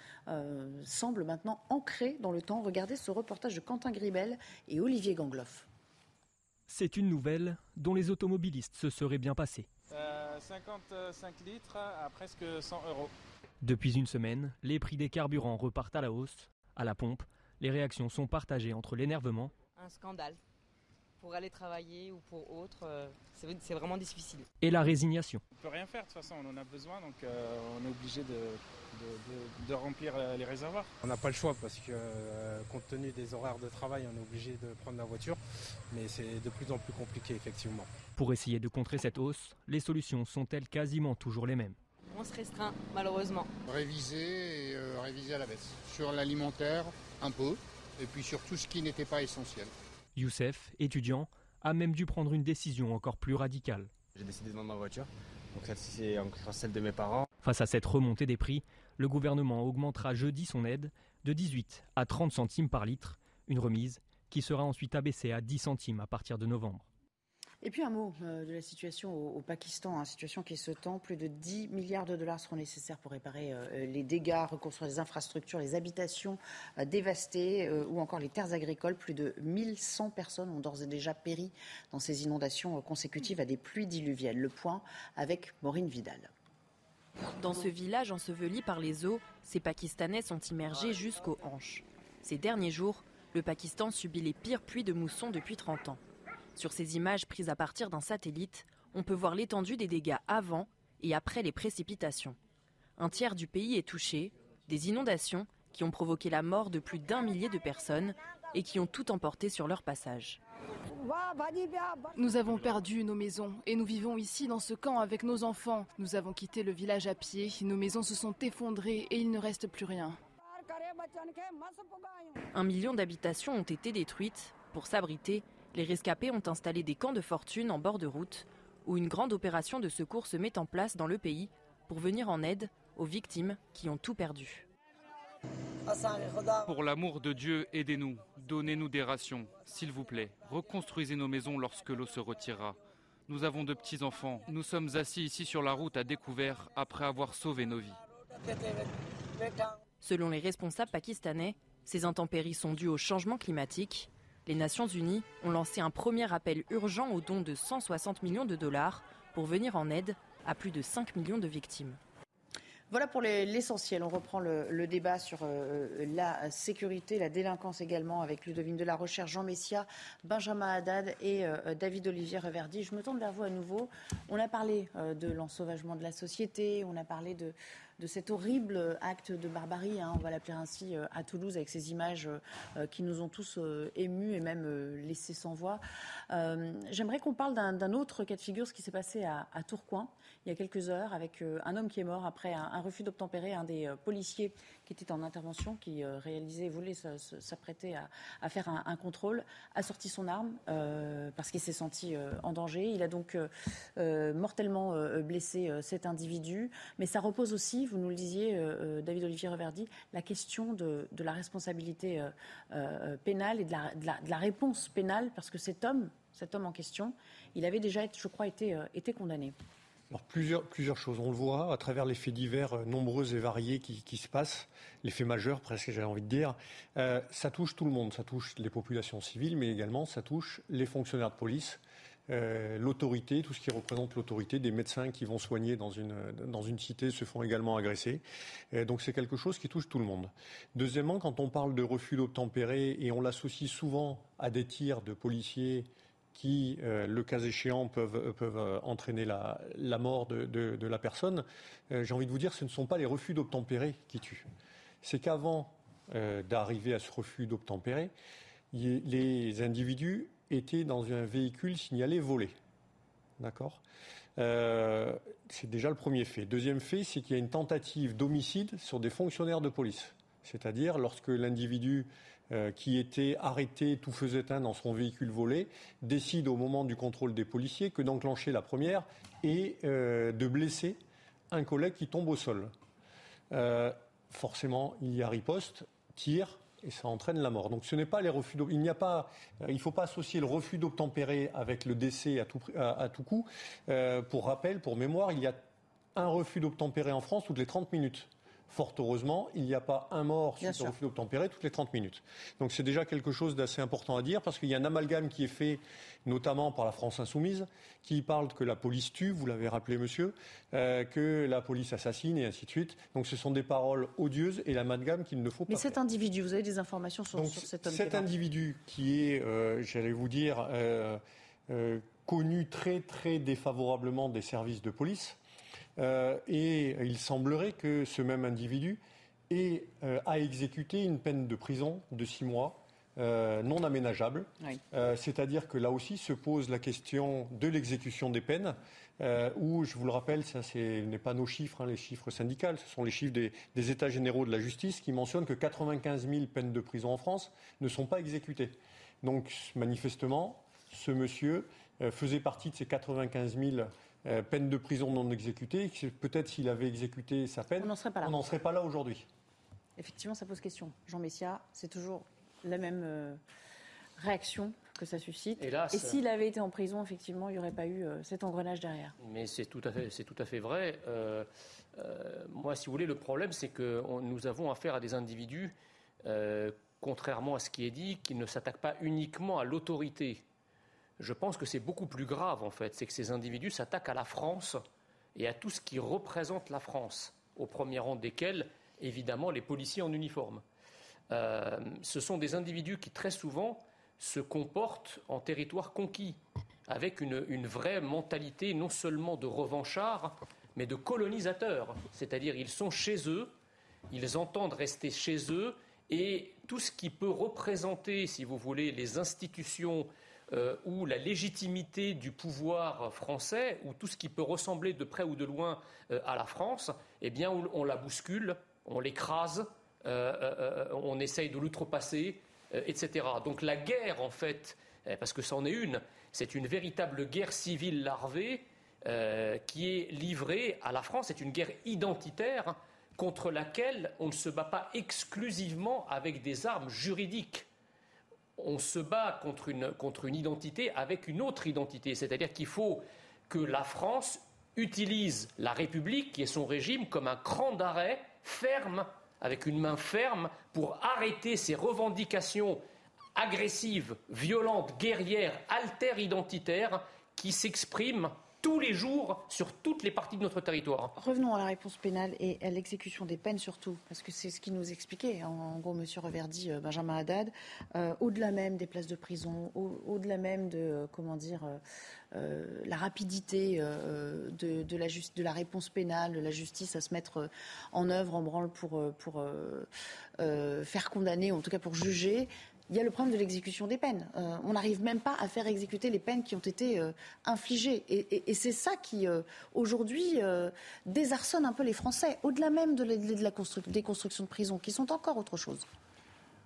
semble maintenant ancré dans le temps. Regardez ce reportage de Quentin Gribel et Olivier Gangloff. C'est une nouvelle dont les automobilistes se seraient bien passés. Euh, 55 litres à presque 100 euros. Depuis une semaine, les prix des carburants repartent à la hausse. À la pompe, les réactions sont partagées entre l'énervement. Un scandale. Pour aller travailler ou pour autre, euh, c'est vraiment difficile. Et la résignation. On ne peut rien faire, de toute façon, on en a besoin, donc euh, on est obligé de, de, remplir euh, les réservoirs. On n'a pas le choix parce que, compte tenu des horaires de travail, on est obligé de prendre la voiture, mais c'est de plus en plus compliqué, effectivement. Pour essayer de contrer cette hausse, les solutions sont-elles quasiment toujours les mêmes? On se restreint malheureusement. Réviser et euh, réviser à la baisse. Sur l'alimentaire, un peu, et puis sur tout ce qui n'était pas essentiel. Youssef, étudiant, a même dû prendre une décision encore plus radicale. J'ai décidé de vendre ma voiture, donc celle-ci c'est encore celle de mes parents. Face à cette remontée des prix, le gouvernement augmentera jeudi son aide de 18 à 30 centimes par litre, une remise qui sera ensuite abaissée à 10 centimes à partir de novembre. Et puis un mot euh, de la situation au, Pakistan, une hein, situation qui se tend. Plus de 10 milliards de dollars seront nécessaires pour réparer euh, les dégâts, reconstruire les infrastructures, les habitations euh, dévastées ou encore les terres agricoles. Plus de 1100 personnes ont d'ores et déjà péri dans ces inondations consécutives à des pluies diluviennes. Le point avec Maureen Vidal. Dans ce village enseveli par les eaux, ces Pakistanais sont immergés jusqu'aux hanches. Ces derniers jours, le Pakistan subit les pires pluies de mousson depuis 30 ans. Sur ces images prises à partir d'un satellite, on peut voir l'étendue des dégâts avant et après les précipitations. Un tiers du pays est touché, des inondations qui ont provoqué la mort de plus d'un millier de personnes et qui ont tout emporté sur leur passage. Nous avons perdu nos maisons et nous vivons ici dans ce camp avec nos enfants. Nous avons quitté le village à pied, nos maisons se sont effondrées et il ne reste plus rien. Un million d'habitations ont été détruites. Pour s'abriter, les rescapés ont installé des camps de fortune en bord de route, où une grande opération de secours se met en place dans le pays pour venir en aide aux victimes qui ont tout perdu. Pour l'amour de Dieu, aidez-nous, donnez-nous des rations, s'il vous plaît, reconstruisez nos maisons lorsque l'eau se retirera. Nous avons de petits-enfants, nous sommes assis ici sur la route à découvert après avoir sauvé nos vies. Selon les responsables pakistanais, ces intempéries sont dues au changement climatique les Nations Unies ont lancé un premier appel urgent au don de 160 millions de dollars pour venir en aide à plus de 5 millions de victimes. Voilà pour l'essentiel. On reprend le, débat sur euh, la sécurité, la délinquance également avec Ludovine de la Recherche, Jean Messia, Benjamin Haddad et euh, David Olivier Reverdy. Je me tourne vers vous à nouveau. On a parlé euh, de l'ensauvagement de la société, on a parlé de, de cet horrible acte de barbarie, hein, on va l'appeler ainsi, euh, à Toulouse, avec ces images euh, qui nous ont tous euh, émus et même laissés sans voix. J'aimerais qu'on parle d'un autre cas de figure, ce qui s'est passé à, Tourcoing il y a quelques heures, avec un homme qui est mort après un, refus d'obtempérer, un des policiers qui était en intervention, qui réalisait, voulait s'apprêter à, faire un, contrôle, a sorti son arme parce qu'il s'est senti en danger. Il a donc mortellement blessé cet individu, mais ça repose aussi, vous nous le disiez, euh, euh, David Olivier Reverdy, la question de, la responsabilité euh, pénale et de la, réponse pénale, parce que cet homme, cet homme en question, il avait déjà, je crois, été, condamné. plusieurs, plusieurs choses. On le voit à travers les faits divers nombreux et variés qui, se passent, les faits majeurs presque, j'ai envie de dire. ça touche tout le monde. Ça touche les populations civiles, mais également ça touche les fonctionnaires de police, euh, l'autorité, tout ce qui représente l'autorité, des médecins qui vont soigner dans une, dans une cité se font également agresser. Euh, donc c'est quelque chose qui touche tout le monde. Deuxièmement, quand on parle de refus d'obtempérer et on l'associe souvent à des tirs de policiers qui, euh, le cas échéant, peuvent, peuvent entraîner la, la mort de, de, de, la personne, j'ai envie de vous dire, ce ne sont pas les refus d'obtempérer qui tuent. C'est qu'avant d'arriver à ce refus d'obtempérer, les individus était dans un véhicule signalé volé. D'accord? Euh, C'est déjà le premier fait. Deuxième fait, c'est qu'il y a une tentative d'homicide sur des fonctionnaires de police. C'est-à-dire lorsque l'individu euh, qui était arrêté, tout faisait un dans son véhicule volé, décide au moment du contrôle des policiers que d'enclencher la première et euh, de blesser un collègue qui tombe au sol. forcément, il y a riposte, tire, et ça entraîne la mort. Donc ce n'est pas les refus Il n'y a pas, euh, il ne faut pas associer le refus d'obtempérer avec le décès à tout, à, coup. Euh, pour rappel, pour mémoire, il y a un refus d'obtempérer en France toutes les 30 minutes. Fort heureusement, il n'y a pas un mort suite au reflux obtempéré toutes les 30 minutes. Donc c'est déjà quelque chose d'assez important à dire parce qu'il y a un amalgame qui est fait notamment par la France insoumise qui parle que la police tue, vous l'avez rappelé monsieur, euh, que la police assassine et ainsi de suite. Donc ce sont des paroles odieuses et l'amalgame qu'il ne faut Mais pas cet individu, vous avez des informations sur, donc, sur cet homme individu qui est, euh, j'allais vous dire, euh, euh, connu très très défavorablement des services de police, euh, et il semblerait que ce même individu ait, euh, a exécuté une peine de prison de six mois. euh, non aménageable, Oui. Euh, c'est-à-dire que là aussi se pose la question de l'exécution des peines, euh, où, je vous le rappelle, ça ce n'est pas nos chiffres, hein, les chiffres syndicaux, ce sont les chiffres des, des États généraux de la justice qui mentionnent que 95 000 peines de prison en France ne sont pas exécutées. Donc, manifestement, ce monsieur faisait partie de ces 95 000 euh, peines de prison non exécutées. que Peut-être s'il avait exécuté sa peine, On n'en serait pas là. on n'en serait pas là aujourd'hui. Effectivement, ça pose question. Jean Messia, c'est toujours la même euh, réaction que ça suscite. Hélas. Et s'il avait été en prison, effectivement, il n'y aurait pas eu euh, cet engrenage derrière. Mais c'est tout à fait, c'est tout à fait vrai. Euh, euh, moi, si vous voulez, le problème, c'est que on- nous avons affaire à des individus, euh, contrairement à ce qui est dit, qui ne s'attaquent pas uniquement à l'autorité. Je pense que c'est beaucoup plus grave, en fait. C'est que ces individus s'attaquent à la France et à tout ce qui représente la France, au premier rang desquels, évidemment, les policiers en uniforme. Euh, ce sont des individus qui, très souvent, se comportent en territoire conquis, avec une, vraie mentalité non seulement de revanchards, mais de colonisateurs. C'est-à-dire, ils sont chez eux, ils entendent rester chez eux, et tout ce qui peut représenter, si vous voulez, les institutions euh, ou la légitimité du pouvoir français, ou tout ce qui peut ressembler de près ou de loin euh, à la France, eh bien, on, la bouscule, on l'écrase, euh, euh, on essaye de l'outrepasser, etc. Donc la guerre, en fait, euh, parce que c'en est une, c'est une véritable guerre civile larvée qui est livrée à la France. C'est une guerre identitaire contre laquelle on ne se bat pas exclusivement avec des armes juridiques on se bat contre une, identité avec une autre identité. C'est-à-dire qu'il faut que la France utilise la République, qui est son régime, comme un cran d'arrêt ferme, avec une main ferme, pour arrêter ces revendications agressives, violentes, guerrières, alter-identitaires, qui s'expriment tous les jours sur toutes les parties de notre territoire. Revenons à la réponse pénale et à l'exécution des peines surtout, parce que c'est ce qu'il nous expliquait. En, gros, Monsieur Reverdy, euh, Benjamin Haddad, euh, au-delà même des places de prison, au- au-delà même de euh, comment dire la rapidité de, la réponse pénale, de la justice à se mettre en œuvre, en branle pour faire condamner, ou en tout cas pour juger. Il y a le problème de l'exécution des peines. Euh, on n'arrive même pas à faire exécuter les peines qui ont été euh, infligées. Et, et- et c'est ça qui, euh, aujourd'hui, désarçonne un peu les Français, au-delà même de la, de la constru- des constructions de prisons, qui sont encore autre chose.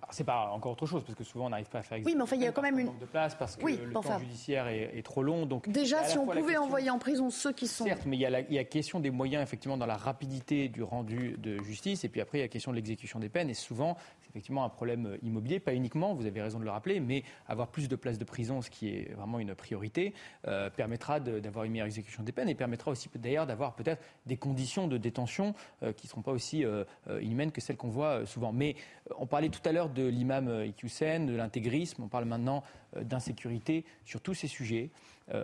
Alors, C'est pas encore autre chose, parce que souvent on n'arrive pas à faire Oui, mais enfin, il y a quand même une... de place parce que Oui, le enfin- temps judiciaire est, est trop long. Donc Déjà, si on pouvait question- envoyer en prison ceux qui sont... Certes, mais il y, a la, il y a question des moyens, effectivement, dans la rapidité du rendu de justice, et puis après, il y a la question de l'exécution des peines, et souvent, effectivement un problème euh, immobilier, pas uniquement, vous avez raison de le rappeler, mais avoir plus de places de prison, ce qui est vraiment une priorité, euh, permettra d'avoir une meilleure exécution des peines, et permettra aussi d'ailleurs d'avoir peut-être des conditions de détention euh, qui ne seront pas aussi inhumaines que celles qu'on voit souvent. Mais on parlait tout à l'heure de l'imam Iqiyoussen, de l'intégrisme, on parle maintenant d'insécurité sur tous ces sujets.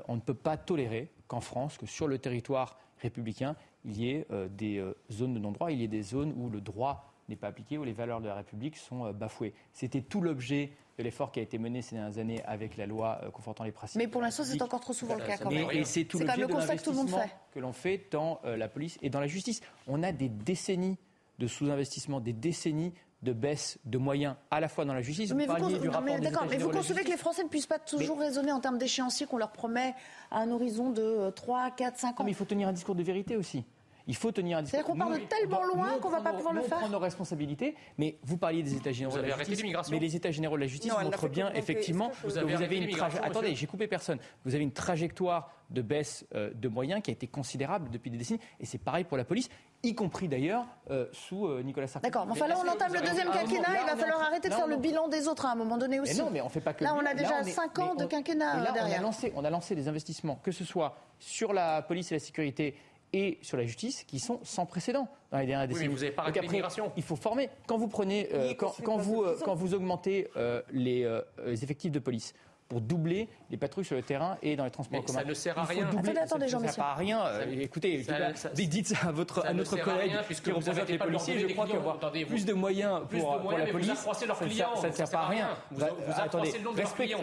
On ne peut pas tolérer qu'en France, que sur le territoire républicain, il y ait des zones de non-droit, il y ait des zones où le droit n'est pas appliqué, où les valeurs de la République sont euh, bafouées. C'était tout l'objet de l'effort qui a été mené ces dernières années avec la loi euh, confortant les principes. Mais pour l'instant, c'est encore trop souvent le cas quand Et- même. Et c'est tout C'est quand l'objet même le de constat que tout le monde l'investissement fait. que l'on fait dans euh, la police et dans la justice. On a des décennies de sous-investissement, des décennies de baisse de moyens à la fois dans la justice. Mais vous, con- du non, mais des vous concevez que les. Français ne puissent pas toujours raisonner en termes d'échéancier qu'on leur promet à un horizon de euh, 3, 4, 5 ans Mais il faut tenir un discours de vérité aussi. Il faut tenir un discours. C'est-à-dire qu'on de Nous, tellement loin qu'on va prend pas pouvoir le nous, on faire. prend nos responsabilités, mais vous parliez des États généraux Vous de avez la arrêté justice. l'immigration Mais les États généraux de la justice Non, montrent bien effectivement que Vous avez vous avez arrêté une trajectoire. Attendez, monsieur j'ai coupé personne. Vous avez une trajectoire de baisse euh, de moyens qui a été considérable depuis des décennies, et c'est pareil pour la police, y compris d'ailleurs euh, sous euh, Nicolas Sarkozy. D'accord, mais enfin là, on entame le deuxième quinquennat, là, il va falloir en arrêter de là, faire on le bilan des autres à un moment donné Mais aussi. non, mais on fait pas que Là, le on a déjà on est- 5 mais ans de quinquennat mais là, On a, derrière. lancé, on a lancé des investissements, que ce soit sur la police et la sécurité et sur la justice qui sont sans précédent dans les dernières décennies. Oui, mais vous n'avez pas. Il faut former. Quand vous prenez, euh, quand, vous, euh, quand vous augmentez euh, les, euh, les effectifs de police pour doubler les patrouilles sur le terrain et dans les transports Mais en commun. ça ne sert à rien. doubler- Attendez, attendez, ça- ça ne sert à rien. Euh, écoutez, ça- pas, ça- dites ça à votre, ça à notre à collègue rien, puisque qui vous représente les policiers. Je crois qu'avoir vous- plus de moyens plus pour, de pour moyens, la mais vous police, accroissez leurs ça ne clients, sert- ça ne ça sert pas à rien. Vous- Bah, vous accroissez attendez,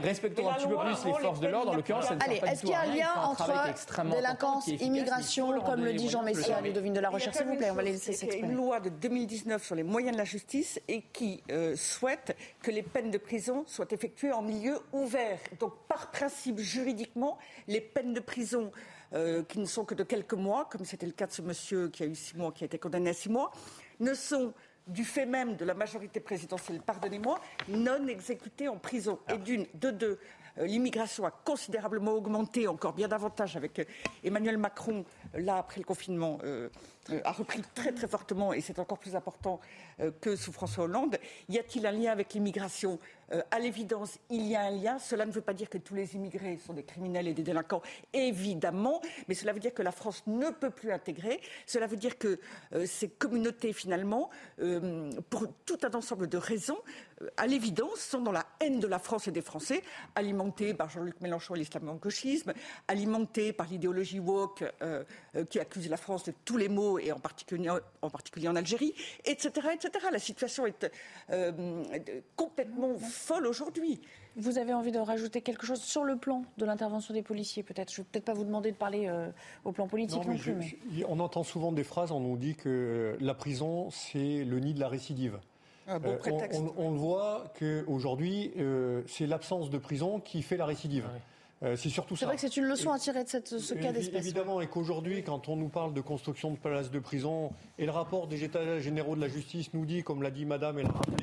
respectons un la petit peu plus les forces de l'ordre. En l'occurrence, ça ne Allez, sert pas est-ce qu'il y a un lien entre délinquance, immigration, comme le dit Jean Messia. Ludovine de la Recherche, s'il vous plaît, on va laisser s'exprimer. une loi de 2019 sur les moyens de la justice et qui euh, souhaite que les peines de prison soient effectuées en milieu ouvert. Donc, par principe, juridiquement, les peines de prison euh, qui ne sont que de quelques mois, comme c'était le cas de ce monsieur qui a eu six mois, qui a été condamné à six mois, ne sont du fait même de la majorité présidentielle, pardonnez-moi, non exécutées en prison. Et d'une, de deux, euh, l'immigration a considérablement augmenté, encore bien davantage avec euh, Emmanuel Macron, là, après le confinement, euh, euh, a repris très très fortement, et c'est encore plus important euh, que sous François Hollande. Y a-t-il un lien avec l'immigration? À l'évidence, il y a un lien. Cela ne veut pas dire que tous les immigrés sont des criminels et des délinquants, évidemment, mais cela veut dire que la France ne peut plus intégrer. Cela veut dire que ces communautés, finalement, pour tout un ensemble de raisons, à l'évidence, sont dans la haine de la France et des Français, alimentées par Jean-Luc Mélenchon et l'islamo-gauchisme, alimentées par l'idéologie woke euh, euh, qui accuse la France de tous les maux, et en particulier en, particulier en Algérie, etc., etc. La situation est euh, complètement folle aujourd'hui. Vous avez envie de rajouter quelque chose sur le plan de l'intervention des policiers, peut-être? Je ne vais peut-être pas vous demander de parler euh, au plan politique Non, non, mais plus. je- mais- je- on entend souvent des phrases, on nous dit que la prison, c'est le nid de la récidive. Un bon Euh, on- prétexte. on, on le voit qu'aujourd'hui, euh, c'est l'absence de prison qui fait la récidive. Euh, c'est surtout C'est ça. vrai que c'est une leçon à tirer de cette- ce cas d'espèce. Évidemment, et qu'aujourd'hui, quand on nous parle de construction de places de prison, et le rapport des états généraux de la justice nous dit, comme l'a dit Madame, elle a rappelé,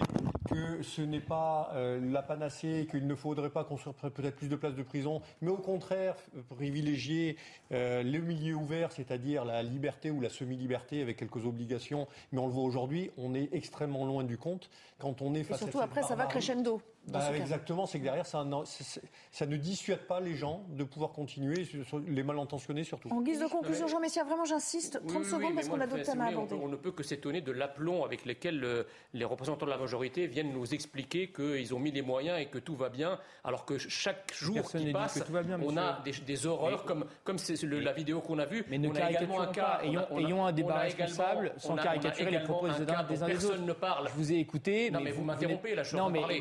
que ce n'est pas euh, la panacée, qu'il ne faudrait pas construire peut- peut-être plus de places de prison, mais au contraire, privilégier euh, le milieu ouvert, c'est-à-dire la liberté ou la semi-liberté avec quelques obligations. Mais on le voit aujourd'hui, on est extrêmement loin du compte quand on est Et face à surtout, cette après, ça va crescendo. Dans Bah, ce exactement, c'est que derrière, ça, ne dissuade pas les gens de pouvoir continuer, les mal intentionnés surtout. En guise de conclusion, Jean Messia, vraiment j'insiste, 30 Oui, oui, secondes oui, parce qu'on a d'autres thèmes à on aborder. On, ne peut que s'étonner de l'aplomb avec lequel euh, les représentants de la majorité viennent nous expliquer qu'ils ont mis les moyens et que tout va bien, alors que chaque jour Personne qui passe, que tout va bien, on a des, horreurs comme, comme c'est la vidéo qu'on a vue. Mais ne on a également un caricaturons cas. pas. Ayons, on a- ayons un débat responsable sans caricaturer les propos des uns des des personne autres. ne parle. Je vous ai écouté. Non, mais vous m'interrompez, là, je suis en parler.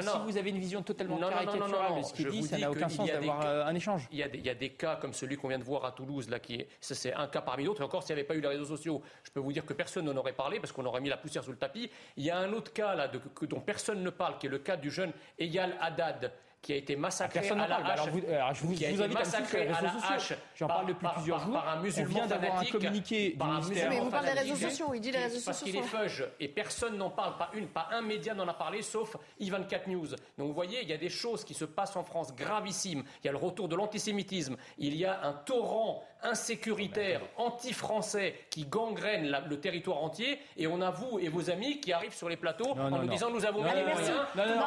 Si, vous, Non, si non. vous avez une vision totalement Non, caricaturale de ce qui est je dit, ça n'a aucun qu'il sens d'avoir euh, un échange. Il y, a des, il y a des cas comme celui qu'on vient de voir à Toulouse, là, qui est, c'est un cas parmi d'autres. Et encore, s'il n'y avait pas eu les réseaux sociaux, je peux vous dire que personne n'en aurait parlé parce qu'on aurait mis la poussière sous le tapis. Il y a un autre cas là de- dont personne ne parle, qui est le cas du jeune Eyal Haddad qui a été massacré Personne à n'en la parle. hache. Alors, vous- alors, je vous- qui a je vous été invite à sur massacré les à réseaux la sociaux. hache J'en par- parle depuis par- plusieurs par- jours. Par un On musulman vient d'avoir un communiqué par un musulman Mais vous parlez des réseaux sociaux, il dit les qui- réseaux Parce sociaux qu'il est feuge et personne n'en parle, pas une, pas un média n'en a parlé, sauf I24 News. Donc vous voyez, il y a des choses qui se passent en France gravissimes. Il y a le retour de l'antisémitisme. Il y a un torrent insécuritaire, anti-français, qui gangrène la- le territoire entier. Et on a vous et vos amis qui arrivent sur les plateaux Non, en non, nous non. disant nous avons Non, mis les non,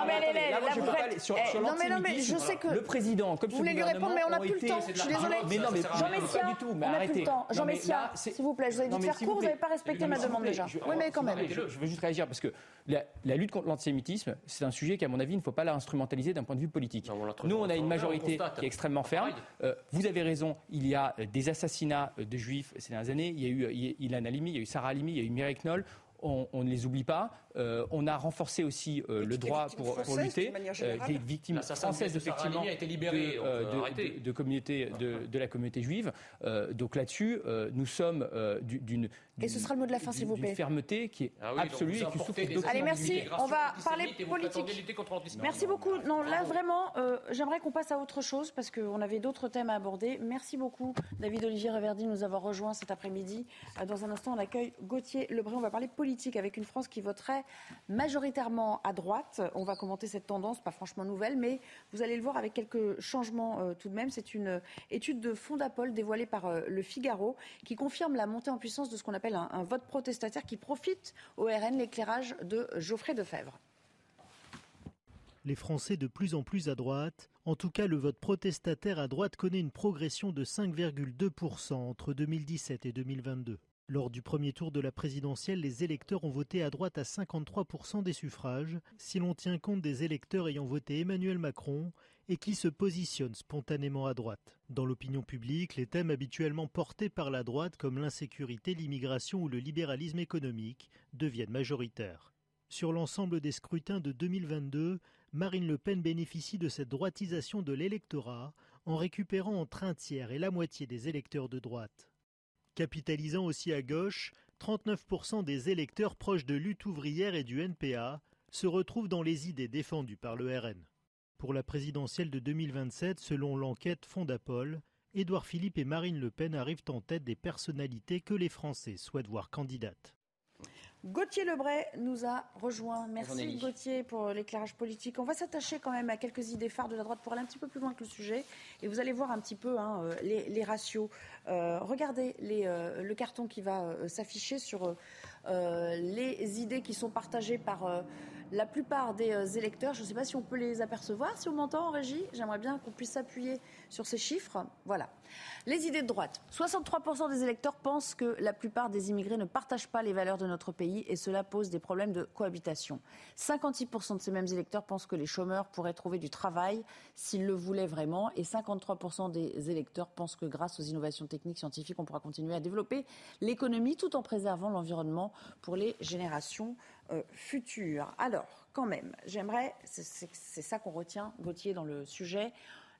mais allez, là, moi, je pas aller sur, eh, sur non, mais non, mais je sais que- Le président, comme Vous voulez lui répondre, mais on n'a plus le temps. Je suis désolée. Mais non, mais Jean Messia, du tout. Mais arrêtez. Jean Messia, s'il vous plaît, je vous ai dit de faire court, vous n'avez pas respecté ma demande déjà. Oui, mais quand même. Je, veux juste réagir parce que la, lutte contre l'antisémitisme, c'est un sujet qu'à mon avis, il ne faut pas l'instrumentaliser d'un point de vue politique. Nous, on a une majorité qui est extrêmement ferme. Euh, vous avez raison, il y a euh, des assassinats euh, de juifs ces dernières années. Il y a eu Ilan Halimi, il y a eu Sarah Halimi, il y a eu Mireille Knoll. On, on ne les oublie pas. Euh, on a renforcé aussi euh, le droit pour, pour lutter. Euh, des victimes françaises, effectivement, a été libéré, de, de- de- de communauté, de, de la communauté juive. Euh, donc là-dessus, euh, nous sommes euh, du- d'une Et ce sera le mot de la fin, s'il vous plaît. fermeté qui est Ah oui, absolue et qui souffre des Allez, merci. On va parler politique. Merci beaucoup. Non, là vraiment, euh, j'aimerais qu'on passe à autre chose parce qu'on avait d'autres thèmes à aborder. Merci beaucoup, David Olivier Reverdy, de nous avoir rejoints cet après-midi. Euh, Dans un instant, on accueille Gauthier Lebré. On va parler politique avec une France qui voterait majoritairement à droite. On va commenter cette tendance, pas franchement nouvelle, mais vous allez le voir avec quelques changements euh, tout de même. C'est une étude de Fondapol dévoilée par euh, Le Figaro qui confirme la montée en puissance de ce qu'on appelle un, vote protestataire qui profite au RN l'éclairage de Geoffrey Defebvre. Les Français de plus en plus à droite En tout cas, le vote protestataire à droite connaît une progression de 5,2% entre 2017 et 2022. Lors du premier tour de la présidentielle, les électeurs ont voté à droite à 53% des suffrages, si l'on tient compte des électeurs ayant voté Emmanuel Macron et qui se positionnent spontanément à droite. Dans l'opinion publique, les thèmes habituellement portés par la droite, comme l'insécurité, l'immigration ou le libéralisme économique, deviennent majoritaires. Sur l'ensemble des scrutins de 2022, Marine Le Pen bénéficie de cette droitisation de l'électorat en récupérant entre un tiers et la moitié des électeurs de droite. Capitalisant aussi à gauche, 39% des électeurs proches de lutte ouvrière et du NPA se retrouvent dans les idées défendues par le RN. Pour la présidentielle de 2027, selon l'enquête Fondapol, Édouard Philippe et Marine Le Pen arrivent en tête des personnalités que les Français souhaitent voir candidates. Gauthier Lebray nous a rejoint. Merci Gauthier pour l'éclairage politique. On va s'attacher quand même à quelques idées phares de la droite pour aller un petit peu plus loin que le sujet. Et vous allez voir un petit peu hein, euh, les, ratios. Euh, regardez euh, le carton qui va s'afficher sur les idées qui sont partagées par la plupart des euh, électeurs. Je ne sais pas si on peut les apercevoir. Si on m'entend en régie, j'aimerais bien qu'on puisse s'appuyer sur ces chiffres. Voilà. Les idées de droite. 63% des électeurs pensent que la plupart des immigrés ne partagent pas les valeurs de notre pays et cela pose des problèmes de cohabitation. 56% de ces mêmes électeurs pensent que les chômeurs pourraient trouver du travail s'ils le voulaient vraiment et 53% des électeurs pensent que grâce aux innovations techniques scientifiques, on pourra continuer à développer l'économie tout en préservant l'environnement pour les générations futur. Alors, quand même, j'aimerais, c'est ça qu'on retient, Gauthier, dans le sujet,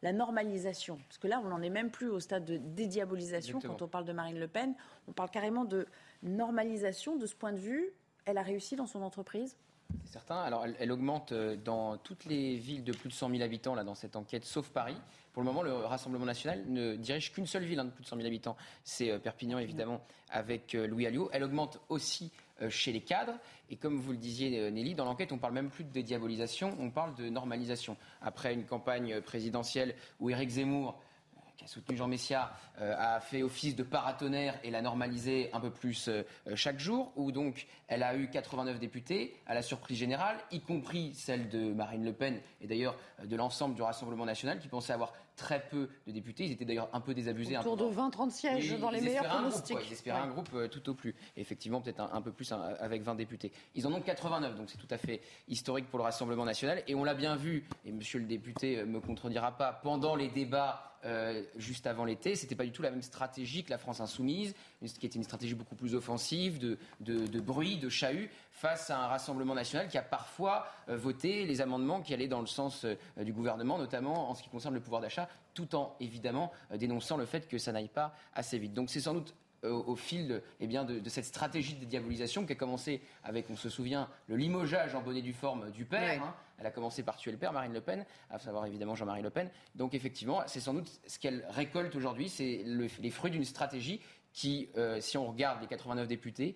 la normalisation. Parce que là, on n'en est même plus au stade de dédiabolisation quand on parle de Marine Le Pen. On parle carrément de normalisation. De ce point de vue, elle a réussi dans son entreprise? C'est certain. Alors, elle, augmente euh, dans toutes les villes de plus de 100 000 habitants, là, dans cette enquête, sauf Paris. Pour le moment, le Rassemblement national ne dirige qu'une seule ville hein, de plus de 100 000 habitants. C'est euh, Perpignan, évidemment, avec Louis Alliot. Elle augmente aussi euh, chez les cadres. Et comme vous le disiez, euh, Nelly, dans l'enquête, on parle même plus de dédiabolisation, on parle de normalisation. Après une campagne présidentielle où Éric Zemmour euh, qui a soutenu Jean Messia, a fait office de paratonnerre et l'a normalisé un peu plus chaque jour, où donc elle a eu 89 députés à la surprise générale, y compris celle de Marine Le Pen et d'ailleurs de l'ensemble du Rassemblement national qui pensait avoir très peu de députés. Ils étaient d'ailleurs un peu désabusés. Autour de 20-30 sièges dans les meilleurs pronostics. ils espéraient un groupe euh, tout au plus. effectivement, peut-être un, peu plus avec 20 députés. Ils en ont 89, donc c'est tout à fait historique pour le Rassemblement national. Et on l'a bien vu, et monsieur le député euh, me contredira pas, pendant les débats euh, juste avant l'été, c'était pas du tout la même stratégie que la France insoumise, qui était une stratégie beaucoup plus offensive, de, de bruit, de chahut, face à un Rassemblement national qui a parfois voté les amendements qui allaient dans le sens du gouvernement, notamment en ce qui concerne le pouvoir d'achat tout en évidemment euh, dénonçant le fait que ça n'aille pas assez vite. Donc c'est sans doute euh, au fil de, eh bien, de, cette stratégie de diabolisation qui a commencé avec, on se souvient, le limogeage en bonnet du forme du père. Hein. Elle a commencé par tuer le père, Marine Le Pen, à savoir évidemment Jean-Marie Le Pen. Donc effectivement, c'est sans doute ce qu'elle récolte aujourd'hui, c'est les fruits d'une stratégie qui, euh, si on regarde les 89 députés,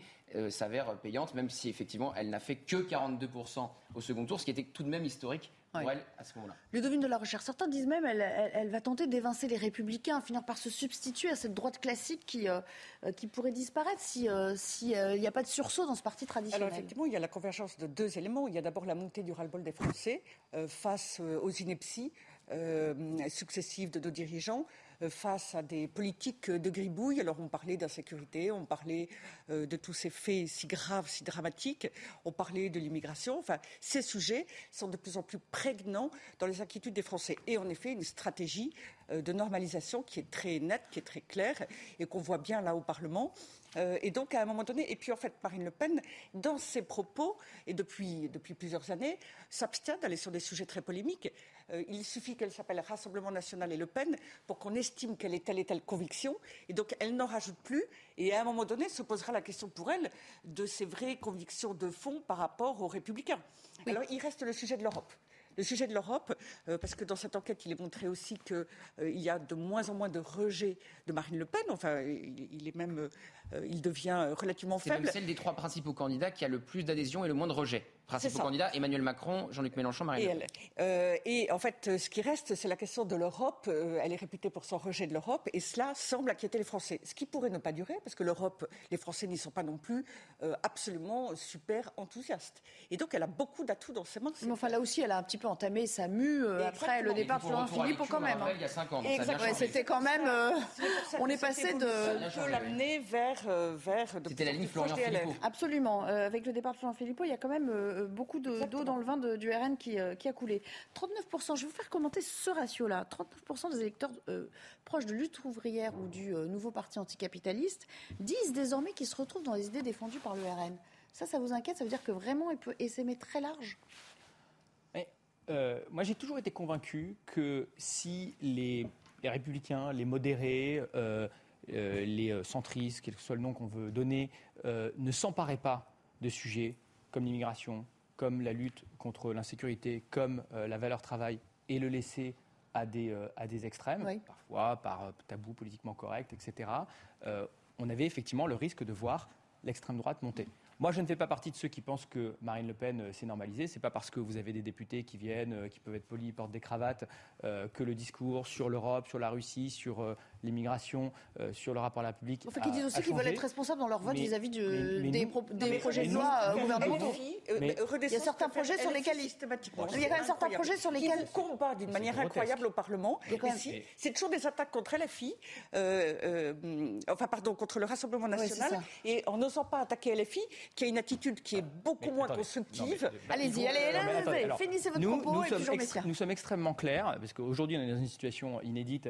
s'avère payante, même si effectivement elle n'a fait que 42% au second tour, ce qui était tout de même historique pour elle à ce moment-là. Ludovine de la Recherche, certains disent même qu'elle elle, va tenter d'évincer les républicains, finir par se substituer à cette droite classique qui, euh, euh, qui pourrait disparaître s'il euh, si, il n'y a pas de sursaut dans ce parti traditionnel. Alors effectivement, il y a la convergence de deux éléments. Il y a d'abord la montée du ras-le-bol des Français face aux inepties successives de nos dirigeants. Euh, face à des politiques de gribouille. Alors on parlait d'insécurité, on parlait euh, de tous ces faits si graves, si dramatiques, on parlait de l'immigration. Enfin, ces sujets sont de plus en plus prégnants dans les inquiétudes des Français. Et en effet, une stratégie euh, de normalisation qui est très nette, qui est très claire et qu'on voit bien là au Parlement. et donc, à un moment donné, et puis en fait, Marine Le Pen, dans ses propos, et depuis, depuis plusieurs années, s'abstient d'aller sur des sujets très polémiques. Euh, il suffit qu'elle s'appelle Rassemblement national et Le Pen pour qu'on estime qu'elle ait telle et telle conviction. Et donc, elle n'en rajoute plus. Et à un moment donné, se posera la question pour elle de ses vraies convictions de fond par rapport aux républicains. Alors, il reste le sujet de l'Europe le sujet de l'Europe, euh, parce que dans cette enquête, il est montré aussi qu'il euh, y a de moins en moins de rejet de Marine Le Pen. Enfin, il, est même, il devient relativement faible. C'est celle des trois principaux candidats qui a le plus d'adhésion et le moins de rejet. Principaux candidats, Emmanuel Macron, Jean-Luc Mélenchon, Marine Et, Le Pen. elle. Euh, et en fait, ce qui reste, c'est la question de l'Europe. Euh, elle est réputée pour son rejet de l'Europe, et cela semble inquiéter les Français. Ce qui pourrait ne pas durer, parce que l'Europe, les Français n'y sont pas non plus euh, absolument super enthousiastes. Et donc, elle a beaucoup d'atouts dans ses mains. Mais enfin, là aussi, elle a un petit peu entamé sa mue euh, après le départ de Florent l'étude, quand on même. hein. il y a cinq ans. C'était quand même. euh, on est passé de. peut l'amener vers, euh, vers C'était la ligne Florian. Philippot. Absolument. Euh, avec le départ de Florent Philippot, il y a quand même euh, beaucoup de- d'eau dans le vin de- du RN qui, euh, qui a coulé. 39%, je vais vous faire commenter ce ratio-là. 39% des électeurs euh, proches de lutte ouvrière ou du euh, nouveau parti anticapitaliste disent désormais qu'ils se retrouvent dans les idées défendues par le RN. Ça, ça vous inquiète? Ça veut dire que vraiment, il peut essaimer très large? Mais, euh, moi, j'ai toujours été convaincu que si les, les républicains, les modérés, euh, euh, les centristes, quel que soit le nom qu'on veut donner, euh, ne s'emparaient pas de sujets comme l'immigration, comme la lutte contre l'insécurité, comme euh, la valeur travail, et le laisser à des, euh, à des extrêmes, Oui. parfois par euh, tabou politiquement correct, etc., on avait effectivement le risque de voir l'extrême droite monter. Moi, je ne fais pas partie de ceux qui pensent que Marine Le Pen s'est normalisée. C'est pas parce que vous avez des députés qui viennent, qui peuvent être polis, portent des cravates, euh, que le discours sur l'Europe, sur la Russie, sur euh, l'immigration, euh, sur le rapport à la République. Enfin, qui a- disent aussi qu'ils veulent être responsables dans leur vote vis-à-vis des, nous- pro- des mais- projets mais de loi euh, gouvernementaux. Il y a certains projets sur lesquels il- systématiquement. Il y a quand même certains projets sur lesquels- vous combat d'une manière incroyable au Parlement. C'est toujours des attaques contre LFI, euh, enfin pardon, contre le Rassemblement national, et en n'osant pas attaquer LFI, qui a une attitude qui est beaucoup Mais moins constructive. Allez-y, Ils allez, finissez votre propos nous et sommes puis Messia. nous sommes extrêmement clairs, parce qu'aujourd'hui on est dans une situation inédite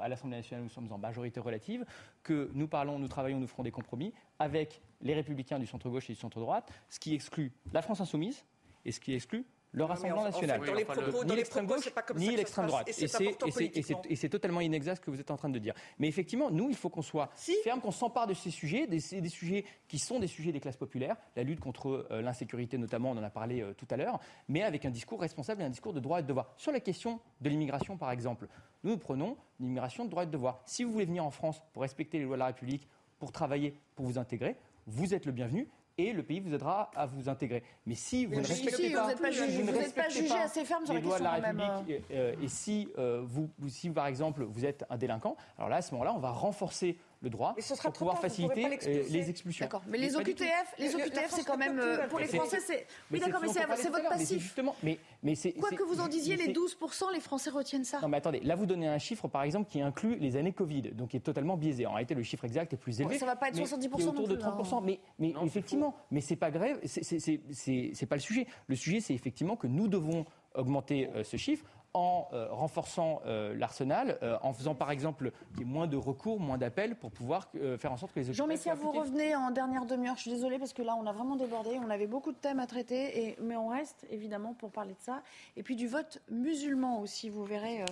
à l'Assemblée nationale, nous sommes en majorité relative, que nous parlons, nous travaillons, nous ferons des compromis avec les républicains du centre-gauche et du centre-droite, ce qui exclut la France insoumise et ce qui exclut le Rassemblement en- en fait, national. dans les propos- Donc, dans ni les l'extrême propos, gauche, ni l'extrême droite. et c'est Et c'est- important et c'est- et c'est- politiquement. et c'est totalement inexact ce que vous êtes en train de dire. Mais effectivement, nous, il faut qu'on soit ferme, qu'on s'empare de ces sujets, des, des sujets qui sont des sujets des classes populaires, la lutte contre euh, l'insécurité notamment, on en a parlé euh, tout à l'heure, mais avec un discours responsable et un discours de droit et de devoir. Sur la question de l'immigration, par exemple, nous, nous prenons l'immigration de droit et de devoir. Si vous voulez venir en France pour respecter les lois de la République, pour travailler, pour vous intégrer, vous êtes le bienvenu. Et le pays vous aidera à vous intégrer. Mais si vous ne respectez si, pas, vous pas jugé- ne vous n'êtes pas respectez jugé pas assez ferme sur les la lois de la République, et, euh, et si, euh, vous- si par exemple vous êtes un délinquant, alors là à ce moment-là on va renforcer le droit Mais ce sera pour pouvoir tard, faciliter euh, les expulsions. D'accord. Mais les du tout. OQTF, les OQTF, France c'est quand même euh, pour les Mais Français, c'est. mais Oui, d'accord, mais ce c'est votre mais passif. justement, mais, mais c'est- Quoi que vous en disiez, mais les c'est- 12%, les Français retiennent ça. Non mais attendez, là vous donnez un chiffre par exemple qui inclut les années Covid, donc qui est totalement biaisé. En réalité, le chiffre exact est plus élevé. ça va pas être mais 70% qui est autour de plus, hein. 30%. Mais, mais effectivement, mais c'est pas grave, c'est- c'est- c'est c'est- c'est pas le sujet. Le sujet, c'est effectivement que nous devons augmenter euh, ce chiffre en euh, renforçant euh, l'arsenal, euh, en faisant par exemple qu'il y ait moins de recours, moins d'appels pour pouvoir faire en sorte que les Jean OQTF Messia, vous revenez en dernière demi-heure. Je suis désolée parce que là, on a vraiment débordé. On avait beaucoup de thèmes à traiter, et, mais on reste évidemment pour parler de ça. Et puis du vote musulman aussi. Vous verrez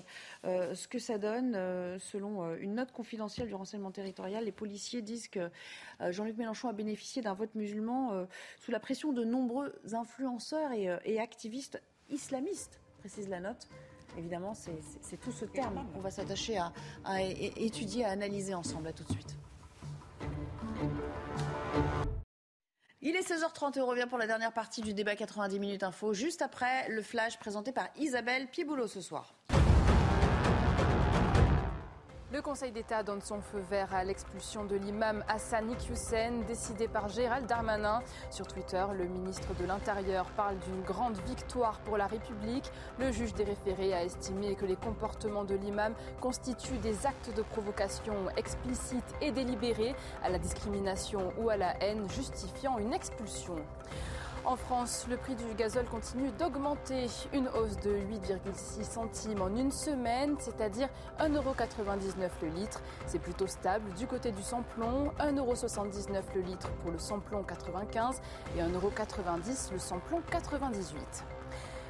ce que ça donne. selon une note confidentielle du renseignement territorial, les policiers disent que Jean-Luc Mélenchon a bénéficié d'un vote musulman sous la pression de nombreux influenceurs et, et activistes islamistes, précise la note. Évidemment, c'est- tout ce terme qu'on va s'attacher à, étudier, à analyser ensemble. À tout de suite. Il est 16h30 et on revient pour la dernière partie du débat 90 minutes info, juste après le flash présenté par Isabelle Piboulot ce soir. Le Conseil d'État donne son feu vert à l'expulsion de l'imam Hassan Iqiyoussen, décidé par Gérald Darmanin. Sur Twitter, le ministre de l'Intérieur parle d'une grande victoire pour la République. Le juge des référés a estimé que les comportements de l'imam constituent des actes de provocation explicites et délibérés à la discrimination ou à la haine, justifiant une expulsion. En France, le prix du gazole continue d'augmenter. Une hausse de 8,6 centimes en une semaine, c'est-à-dire 1,99€ le litre. C'est plutôt stable du côté du samplon, 1,79€ le litre pour le samplon 95 et 1,90€ le samplon 98.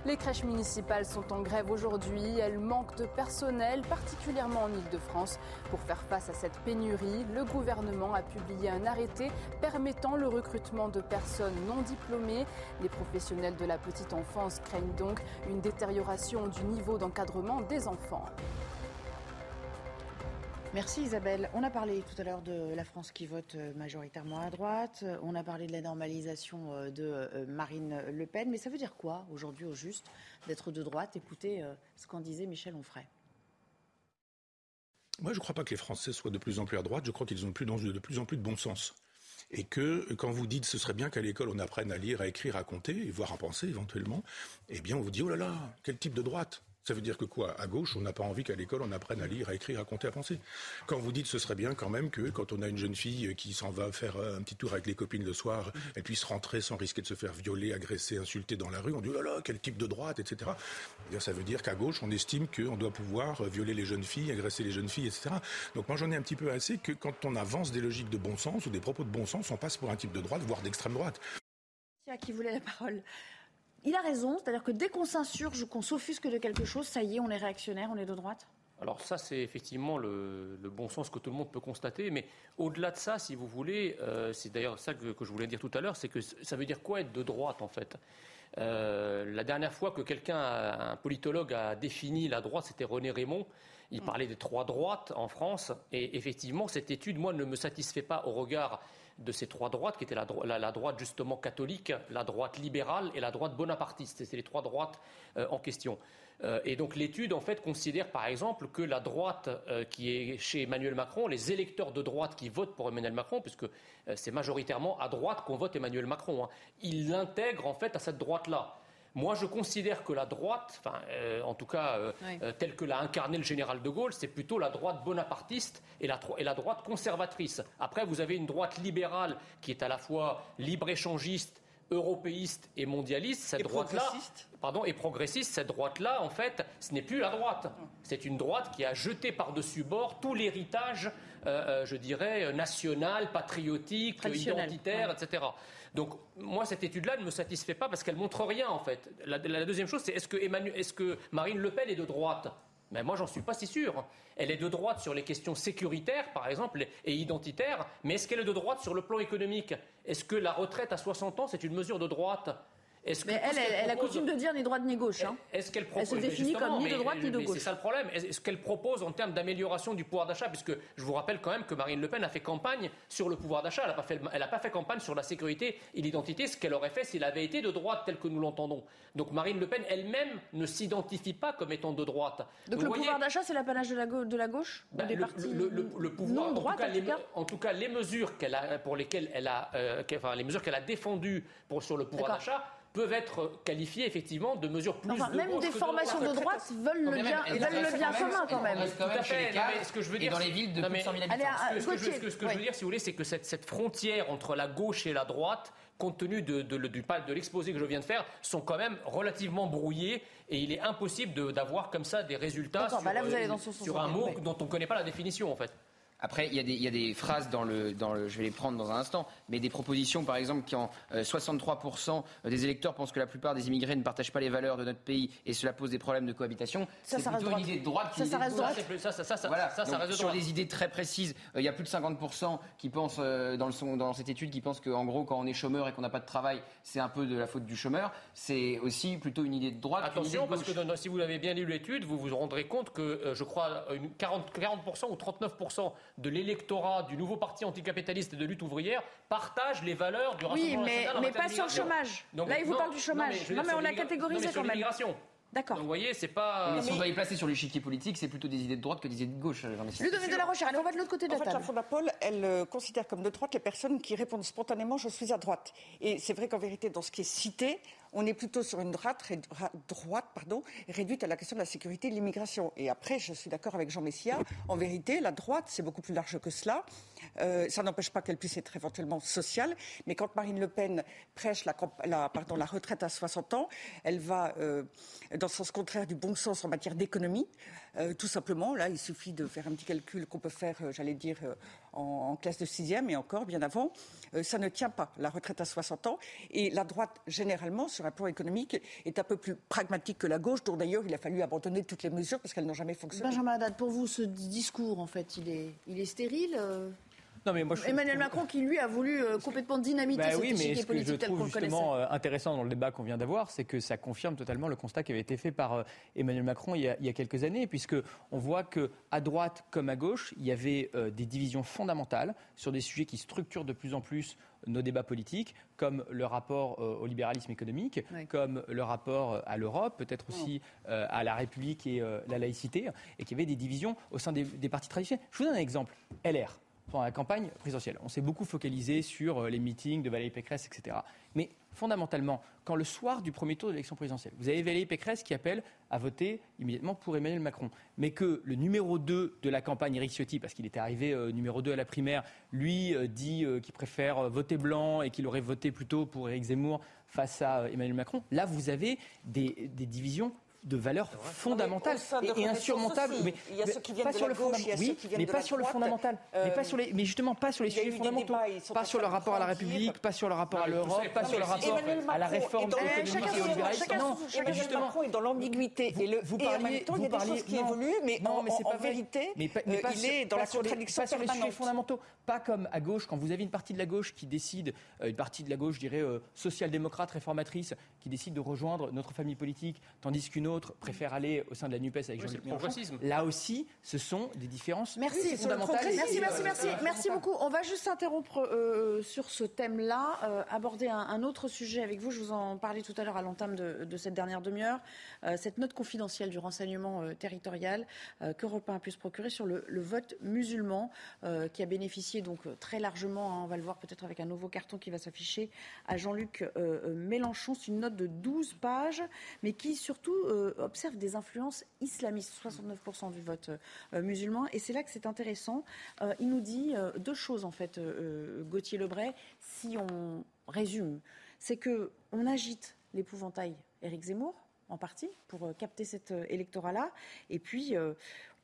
Les crèches municipales sont en grève aujourd'hui. Elles manquent de personnel, particulièrement en Ile-de-France. Pour faire face à cette pénurie, le gouvernement a publié un arrêté permettant le recrutement de personnes non diplômées. Les professionnels de la petite enfance craignent donc une détérioration du niveau d'encadrement des enfants. Merci Isabelle. On a parlé tout à l'heure de la France qui vote euh, majoritairement à droite. On a parlé de la normalisation euh, de euh, Marine Le Pen. Mais ça veut dire quoi aujourd'hui au juste d'être de droite? Écoutez ce qu'en disait Michel Onfray. Moi, je ne crois pas que les Français soient de plus en plus à droite. Je crois qu'ils ont de plus en plus de bon sens. Et que quand vous dites ce serait bien qu'à l'école on apprenne à lire, à écrire, à compter, voire à penser éventuellement, eh bien on vous dit oh là là, quel type de droite? Ça veut dire que quoi? À gauche, on n'a pas envie qu'à l'école, on apprenne à lire, à écrire, à compter, à penser. Quand vous dites ce serait bien quand même que quand on a une jeune fille qui s'en va faire un petit tour avec les copines le soir, elle puisse rentrer sans risquer de se faire violer, agresser, insulter dans la rue, on dit oh là là, quel type de droite, etc. Eh ça veut dire qu'à gauche, on estime qu'on doit pouvoir violer les jeunes filles, agresser les jeunes filles, etc. Donc moi, j'en ai un petit peu assez que quand on avance des logiques de bon sens ou des propos de bon sens, on passe pour un type de droite, voire d'extrême droite. Qui voulait la parole? Il a raison, c'est-à-dire que dès qu'on s'insurge, qu'on s'offusque de quelque chose, ça y est, on est réactionnaire, on est de droite alors ça, c'est effectivement le, bon sens que tout le monde peut constater. Mais au-delà de ça, si vous voulez, euh, c'est d'ailleurs ça que, je voulais dire tout à l'heure, c'est que ça veut dire quoi être de droite en fait? Euh, La dernière fois que quelqu'un, un politologue, a défini la droite, c'était René Raymond. Il parlait des trois droites en France. Et effectivement, cette étude, moi, ne me satisfait pas au regard de ces trois droites, qui étaient la, droite justement catholique, la droite libérale et la droite bonapartiste. C'est les trois droites euh, en question. Euh, et donc l'étude, en fait, considère par exemple que la droite euh, qui est chez Emmanuel Macron, les électeurs de droite qui votent pour Emmanuel Macron, puisque c'est majoritairement à droite qu'on vote Emmanuel Macron, hein, ils l'intègrent en fait à cette droite-là. Moi, je considère que la droite, enfin, euh, en tout cas, euh, euh, telle que l'a incarné le général de Gaulle, c'est plutôt la droite bonapartiste et la, et la, droite conservatrice. Après, vous avez une droite libérale qui est à la fois libre-échangiste, européiste et mondialiste. Cette droite-là, pardon, et progressiste. Cette droite-là, en fait, ce n'est plus la droite. C'est une droite qui a jeté par-dessus bord tout l'héritage, je dirais, national, patriotique, identitaire, etc. Donc moi, cette étude-là ne me satisfait pas parce qu'elle montre rien en fait. La, deuxième chose, c'est est-ce que, est que Marine Le Pen est de droite? Mais moi, j'en suis pas si sûr. Elle est de droite sur les questions sécuritaires, par exemple, et identitaires, mais est-ce qu'elle est de droite sur le plan économique? Est-ce que la retraite à 60 ans, c'est une mesure de droite? Mais elle, elle, a coutume de dire ni droite ni gauche. Hein. Est-ce qu'elle propose Elle se définit comme ni de droite ni de gauche. C'est ça le problème. Est-ce qu'elle propose en termes d'amélioration du pouvoir d'achat? Puisque je vous rappelle quand même que Marine Le Pen a fait campagne sur le pouvoir d'achat. Elle n'a pas, fait, pas fait campagne sur la sécurité et l'identité, ce qu'elle aurait fait s'il avait été de droite tel que nous l'entendons. Donc Marine Le Pen elle-même ne s'identifie pas comme étant de droite. Donc le pouvoir d'achat, c'est l'apanage de la, de la gauche ben, des partis le, pouvoir, non droite, en, tout cas, les, mesures qu'elle a, pour lesquelles elle a, euh, enfin, les mesures qu'elle a défendues pour, sur le pouvoir d'achat peuvent être qualifiées effectivement de mesures plus enfin, même des formations de droite veulent le bien, veulent le bien commun quand même. Tout à fait. Ce que je veux dire, dans les villes de plus de 100 000 habitants. Ce que je veux dire, si vous voulez, c'est que cette frontière entre la gauche et la droite compte tenu de, de, de l'exposé que je viens de faire, sont quand même relativement brouillés et il est impossible d'avoir comme ça des résultats sur, bah là vous allez dans sur un mot dont on ne connaît pas la définition en fait. Après, il y, a des, phrases dans le, dans le, je vais les prendre dans un instant, mais des propositions, par exemple, qui en 63% euh, des électeurs pensent que la plupart des immigrés ne partagent pas les valeurs de notre pays et cela pose des problèmes de cohabitation. C'est plutôt une idée de droite. Ça, ça reste droite. Ça, ça, ça, voilà. ça, ça reste Sur des idées très précises, euh, il y a plus de 50% qui pensent euh, dans, le, dans cette étude qui pensent qu'en gros, quand on est chômeur et qu'on n'a pas de travail, c'est un peu de la faute du chômeur. C'est aussi plutôt une idée de droite. Attention, parce que si vous avez bien lu l'étude, vous vous rendrez compte que je crois une 40, 40% ou 39% de l'électorat du nouveau parti anticapitaliste et de lutte ouvrière partage les valeurs du Rassemblement oui, mais, mais pas sur le chômage. Là, il vous parle du chômage. Non, mais, on l'a catégorisé quand même. D'accord. vous voyez, c'est pas. Mais si on doit y placer sur l'échiquier politique, c'est plutôt des idées de droite que des idées de gauche. Ludovic de la Rochère, allez, on va de l'autre côté de la en fait, la Fondapol, elle euh, considère comme de droite les personnes qui répondent spontanément je suis à droite. Et c'est vrai qu'en vérité, dans ce qui est cité, on est plutôt sur une droite, pardon, réduite à la question de la sécurité et de l'immigration. Et après, je suis d'accord avec Jean Messia, en vérité, la droite, c'est beaucoup plus large que cela. Euh, ça n'empêche pas qu'elle puisse être éventuellement sociale, mais quand Marine Le Pen prêche la, pardon, la retraite à 60 ans, elle va euh, dans le sens contraire du bon sens en matière d'économie. Euh, tout simplement, là, il suffit de faire un petit calcul qu'on peut faire, j'allais dire, en, classe de sixième et encore bien avant. ça ne tient pas, la retraite à 60 ans. Et la droite, généralement, sur un plan économique, est un peu plus pragmatique que la gauche, dont d'ailleurs il a fallu abandonner toutes les mesures parce qu'elles n'ont jamais fonctionné. Benjamin Haddad, pour vous, ce discours, en fait, il est, il est stérile Non, mais moi, je, Emmanuel Macron qui lui a voulu euh, complètement dynamiter bah cette oui, mais ce que je politique tel qu'on trouve justement euh, intéressant dans le débat qu'on vient d'avoir, c'est que ça confirme totalement le constat qui avait été fait par euh, Emmanuel Macron il y, a, il y a quelques années, puisque on voit que à droite comme à gauche, il y avait des divisions fondamentales sur des sujets qui structurent de plus en plus nos débats politiques, comme le rapport euh, au libéralisme économique, Oui. comme le rapport euh, à l'Europe, peut-être aussi euh, à la République et la laïcité, et qu'il y avait des divisions au sein des, des partis traditionnels. Je vous donne un exemple. LR, pendant la campagne présidentielle, on s'est beaucoup focalisé sur euh, les meetings de Valérie Pécresse, etc. Mais fondamentalement, quand le soir du premier tour de l'élection présidentielle, vous avez Valérie Pécresse qui appelle à voter immédiatement pour Emmanuel Macron, mais que le numéro 2 de la campagne, Éric Ciotti, parce qu'il était arrivé euh, numéro 2 à la primaire, lui euh, dit qu'il préfère voter blanc et qu'il aurait voté plutôt pour Éric Zemmour face à Emmanuel Macron, là vous avez des divisions de valeurs fondamentales et, insurmontables. Mais, Il y a ceux qui viennent pas de sur la le gauche, fondament- il y a ceux oui, qui viennent mais de pas la sur le fondamental, mais pas Euh, sur les, mais justement pas sur les sujets fondamentaux, débats, pas sur le rapport à la. République, pas sur le rapport à l'Europe, pas sur le rapport à la réforme économique chacun et son- au libéralisme. chacun Non, justement, Macron est dans l'ambiguïté. et, le, vous et en parliez- même temps, il y a vous des parliez- choses qui évoluent, mais en, vérité, mais pas, mais euh, il sur- est dans la contradiction pas sur les sujets fondamentaux, pas comme à gauche quand vous avez une partie de la gauche qui décide, euh, une partie de la gauche, je dirais social-démocrate, réformatrice, qui décide de rejoindre notre famille politique, tandis qu'une autre préfère aller au sein de la Nupes avec Jean-Luc le Mélenchon. Là aussi, ce sont des différences Merci, fondamentales. merci, merci, euh, merci, euh, merci beaucoup. On va juste s'interrompre euh, sur ce thème-là, euh, aborder un, un autre sujet avec vous. Je vous en parlais tout à l'heure à l'entame de, de cette dernière demi-heure. Euh, cette note confidentielle du renseignement euh, territorial euh, qu'Europe 1 a pu se procurer sur le, le vote musulman, euh, qui a bénéficié donc très largement, hein, on va le voir peut-être avec un nouveau carton qui va s'afficher, à Jean-Luc Mélenchon. C'est une note de 12 pages, mais qui surtout euh, observe des influences islamistes, 69% du vote euh, musulman. Et c'est là que c'est intéressant. Euh, il nous dit euh, deux choses, en fait, euh, Gauthier Lebray, si on résume. C'est que on agite l'épouvantail Éric Zemmour, en partie, pour euh, capter cet euh, électorat-là. Et puis, euh,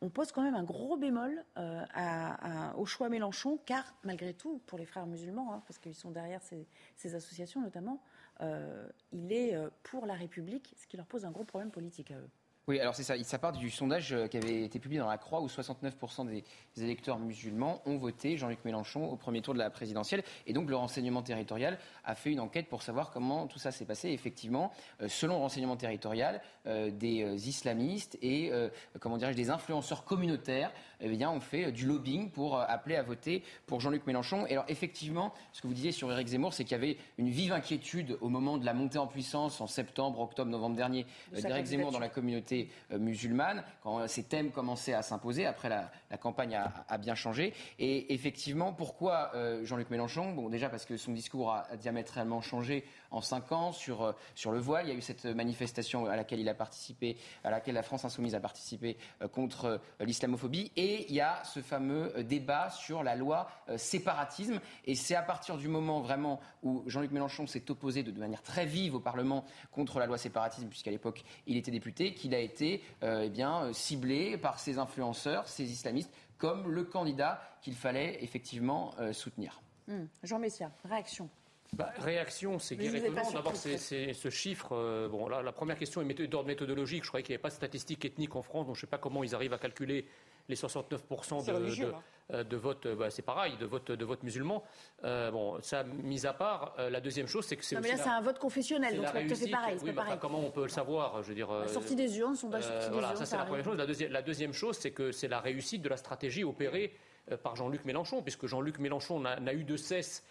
on pose quand même un gros bémol euh, au choix Mélenchon, car malgré tout, pour les frères musulmans, hein, parce qu'ils sont derrière ces, associations notamment, euh, il est euh, pour la République, ce qui leur pose un gros problème politique à eux. Oui, alors c'est ça. Ça part du sondage euh, qui avait été publié dans la Croix où 69% des électeurs musulmans ont voté Jean-Luc Mélenchon au premier tour de la présidentielle. Et donc le renseignement territorial a fait une enquête pour savoir comment tout ça s'est passé. Et effectivement, euh, selon le renseignement territorial, euh, des islamistes et euh, comment dirais-je des influenceurs communautaires eh bien, ont fait du lobbying pour euh, appeler à voter pour Jean-Luc Mélenchon. Et alors effectivement, ce que vous disiez sur Éric Zemmour, c'est qu'il y avait une vive inquiétude au moment de la montée en puissance en septembre, octobre, novembre dernier d'Éric Zemmour dans la candidature. Euh, musulmane, quand euh, ces thèmes commençaient à s'imposer. Après, la, campagne a, a bien changé. Et effectivement, pourquoi euh, Jean-Luc Mélenchon? Bon, déjà parce que son discours a, a diamétralement changé en cinq ans sur, euh, sur le voile. Il y a eu cette manifestation à laquelle il a participé, à laquelle la France Insoumise a participé euh, contre euh, l'islamophobie. Et il y a ce fameux débat sur la loi séparatisme. Et c'est à partir du moment vraiment où Jean-Luc Mélenchon s'est opposé de, manière très vive au Parlement contre la loi séparatisme, puisqu'à l'époque il était député, qu'il a été eh ciblé par ces influenceurs, ces islamistes, comme le candidat qu'il fallait effectivement soutenir. Hum, Jean Messia, réaction. Bah, réaction, c'est guère étonnant. D'abord, c'est ce chiffre. euh, bon, là, la première question est d'ordre méthodologique. Je croyais qu'il n'y avait pas de statistiques ethniques en France, donc je ne sais pas comment ils arrivent à calculer les 69% C'est de, religieux, de, hein. euh, de vote. euh, bah, c'est pareil, de vote, de vote musulman. Euh, bon, ça, mis à part, euh, la deuxième chose, c'est que c'est Non, mais là, c'est un vote confessionnel, donc c'est tout pareil. Oui, enfin, comment on peut le savoir Je veux dire. La sortie des urnes, sondage sortie des voilà, urnes, ça c'est la première chose. La, deuxi- la deuxième chose, c'est que c'est la réussite de la stratégie opérée par Jean-Luc Mélenchon, puisque Jean-Luc Mélenchon n'a eu de cesse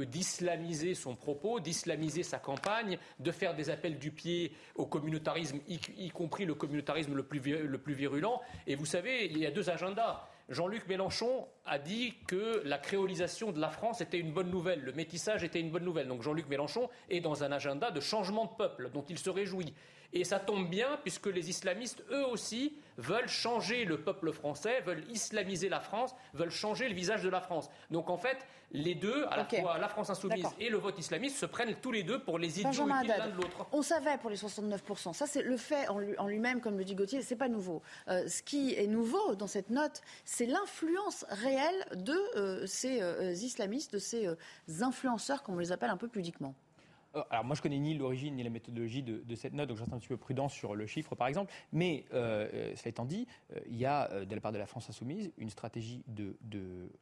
d'islamiser son propos, d'islamiser sa campagne, de faire des appels du pied au communautarisme, y, compris le communautarisme le plus, le plus virulent. Et vous savez, il y a deux agendas. Jean-Luc Mélenchon a dit que la créolisation de la France était une bonne nouvelle, le métissage était une bonne nouvelle. Donc Jean-Luc Mélenchon est dans un agenda de changement de peuple dont il se réjouit. Et ça tombe bien puisque les islamistes, eux aussi, veulent changer le peuple français, veulent islamiser la France, veulent changer le visage de la France. Donc en fait, les deux, à la fois la France insoumise et le vote islamiste, se prennent tous les deux pour les idiots l'un de l'autre. on savait pour les 69%. Ça, c'est le fait en lui- en lui-même, comme le dit Gauthier, c'est pas nouveau. Euh, ce qui est nouveau dans cette note, c'est l'influence réelle de euh, ces euh, islamistes, de ces influenceurs, comme on les appelle un peu pudiquement. Euh, alors moi je connais ni l'origine ni la méthodologie de, cette note, donc je reste un petit peu prudent sur le chiffre par exemple. Mais euh, euh, ça étant dit, il y a de la part de la France insoumise une stratégie de,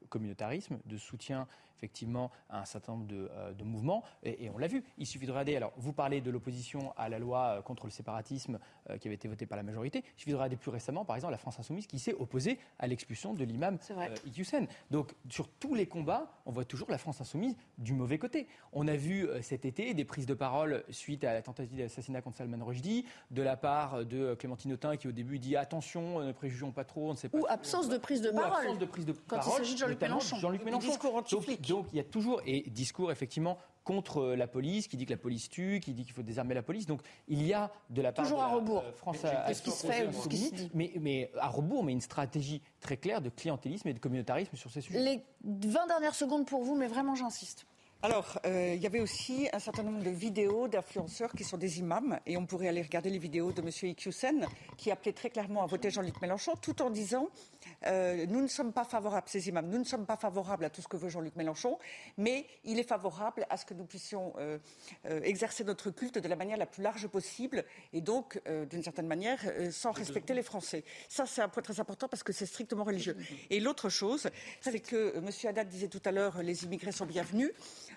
communautarisme, de soutien effectivement à un certain nombre de, mouvements, et, on l'a vu. Il suffit de regarder. Alors vous parlez de l'opposition à la loi contre le séparatisme qui avait été votée par la majorité. Il suffit de regarder plus récemment, par exemple, la France insoumise qui s'est opposée à l'expulsion de l'imam euh, Donc sur tous les combats, on voit toujours la France insoumise du mauvais côté. On a vu cet été des prises de parole suite à la tentative d'assassinat contre Salman Rushdie, de la part de Clémentine Autain qui au début dit attention, ne préjugeons pas trop, on ne sait pas. Ou absence de prise de parole. Absence de prise de Quand il s'agit de Jean-Luc Mélenchon. Jean-Luc Mélenchon. Donc, donc il y a toujours et discours effectivement contre la police, qui dit que la police tue, qui dit qu'il faut désarmer la police. Donc il y a de la part toujours de à rebours. Euh, France à, ce qui se fait, ce qui se dit. Mais, mais à rebours, mais une stratégie très claire de clientélisme et de communautarisme sur ces sujets. Les 20 dernières secondes pour vous, mais vraiment j'insiste. Alors, euh, il y avait aussi un certain nombre de vidéos d'influenceurs qui sont des imams, et on pourrait aller regarder les vidéos de M. Iqiyoussen, qui appelait très clairement à voter Jean-Luc Mélenchon, tout en disant euh, nous ne sommes pas favorables, ces imams, nous ne sommes pas favorables à tout ce que veut Jean-Luc Mélenchon, mais il est favorable à ce que nous puissions euh, exercer notre culte de la manière la plus large possible, et donc, d'une certaine manière, sans respecter les Français. Ça, c'est un point très important parce que c'est strictement religieux. Et l'autre chose, c'est que M. Haddad disait tout à l'heure les immigrés sont bienvenus.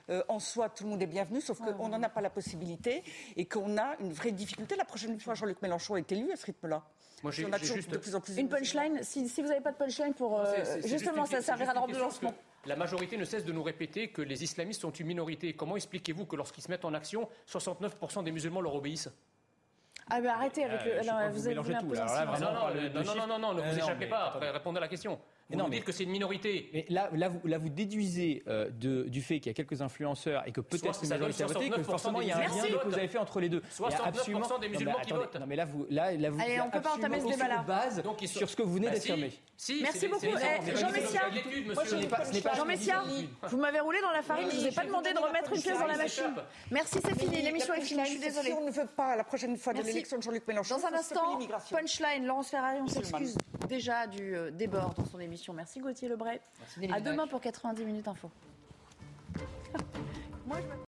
Euh, en soi, tout le monde est bienvenu, sauf qu'on n'en a pas la possibilité et qu'on a une vraie difficulté. La prochaine fois, Jean-Luc Mélenchon est élu à ce rythme-là. Moi, j'ai juste... de plus en plus une punchline. Si, vous n'avez pas de punchline pour euh, justement, ça servira de de lancement. La majorité ne cesse de nous répéter que les islamistes sont une minorité. Comment expliquez-vous que lorsqu'ils se mettent en action, 69% des musulmans leur obéissent? Ah ben arrêtez avec le. Euh, vous, avez vous tout. non, non, non, non, non, ne vous échappez pas. Répondez à la question. Vous non, dites que c'est une minorité. Mais là, là, vous, là, vous déduisez euh, de, du fait qu'il y a quelques influenceurs et que peut-être une majorité a voté, que forcément il y a un lien que vous avez fait entre les deux. 69% des musulmans qui votent. Non, mais là, vous, là, là, vous Allez, on peut pas entamer ce débat-là. base sur ce que vous venez bah, d'affirmer. Merci beaucoup. Eh, Jean Messia, Jean Messia, vous m'avez roulé dans la farine. Je vous ai pas demandé de remettre une pièce dans la machine. Merci, c'est fini. L'émission est finie. Je suis désolée. On ne veut pas la prochaine fois de l'élection de Jean-Luc Mélenchon. Dans un instant, punchline. Laurence Ferrari, on s'excuse déjà du débord dans son émission. Merci Gauthier Lebray. À demain pour 90 minutes info. Moi, je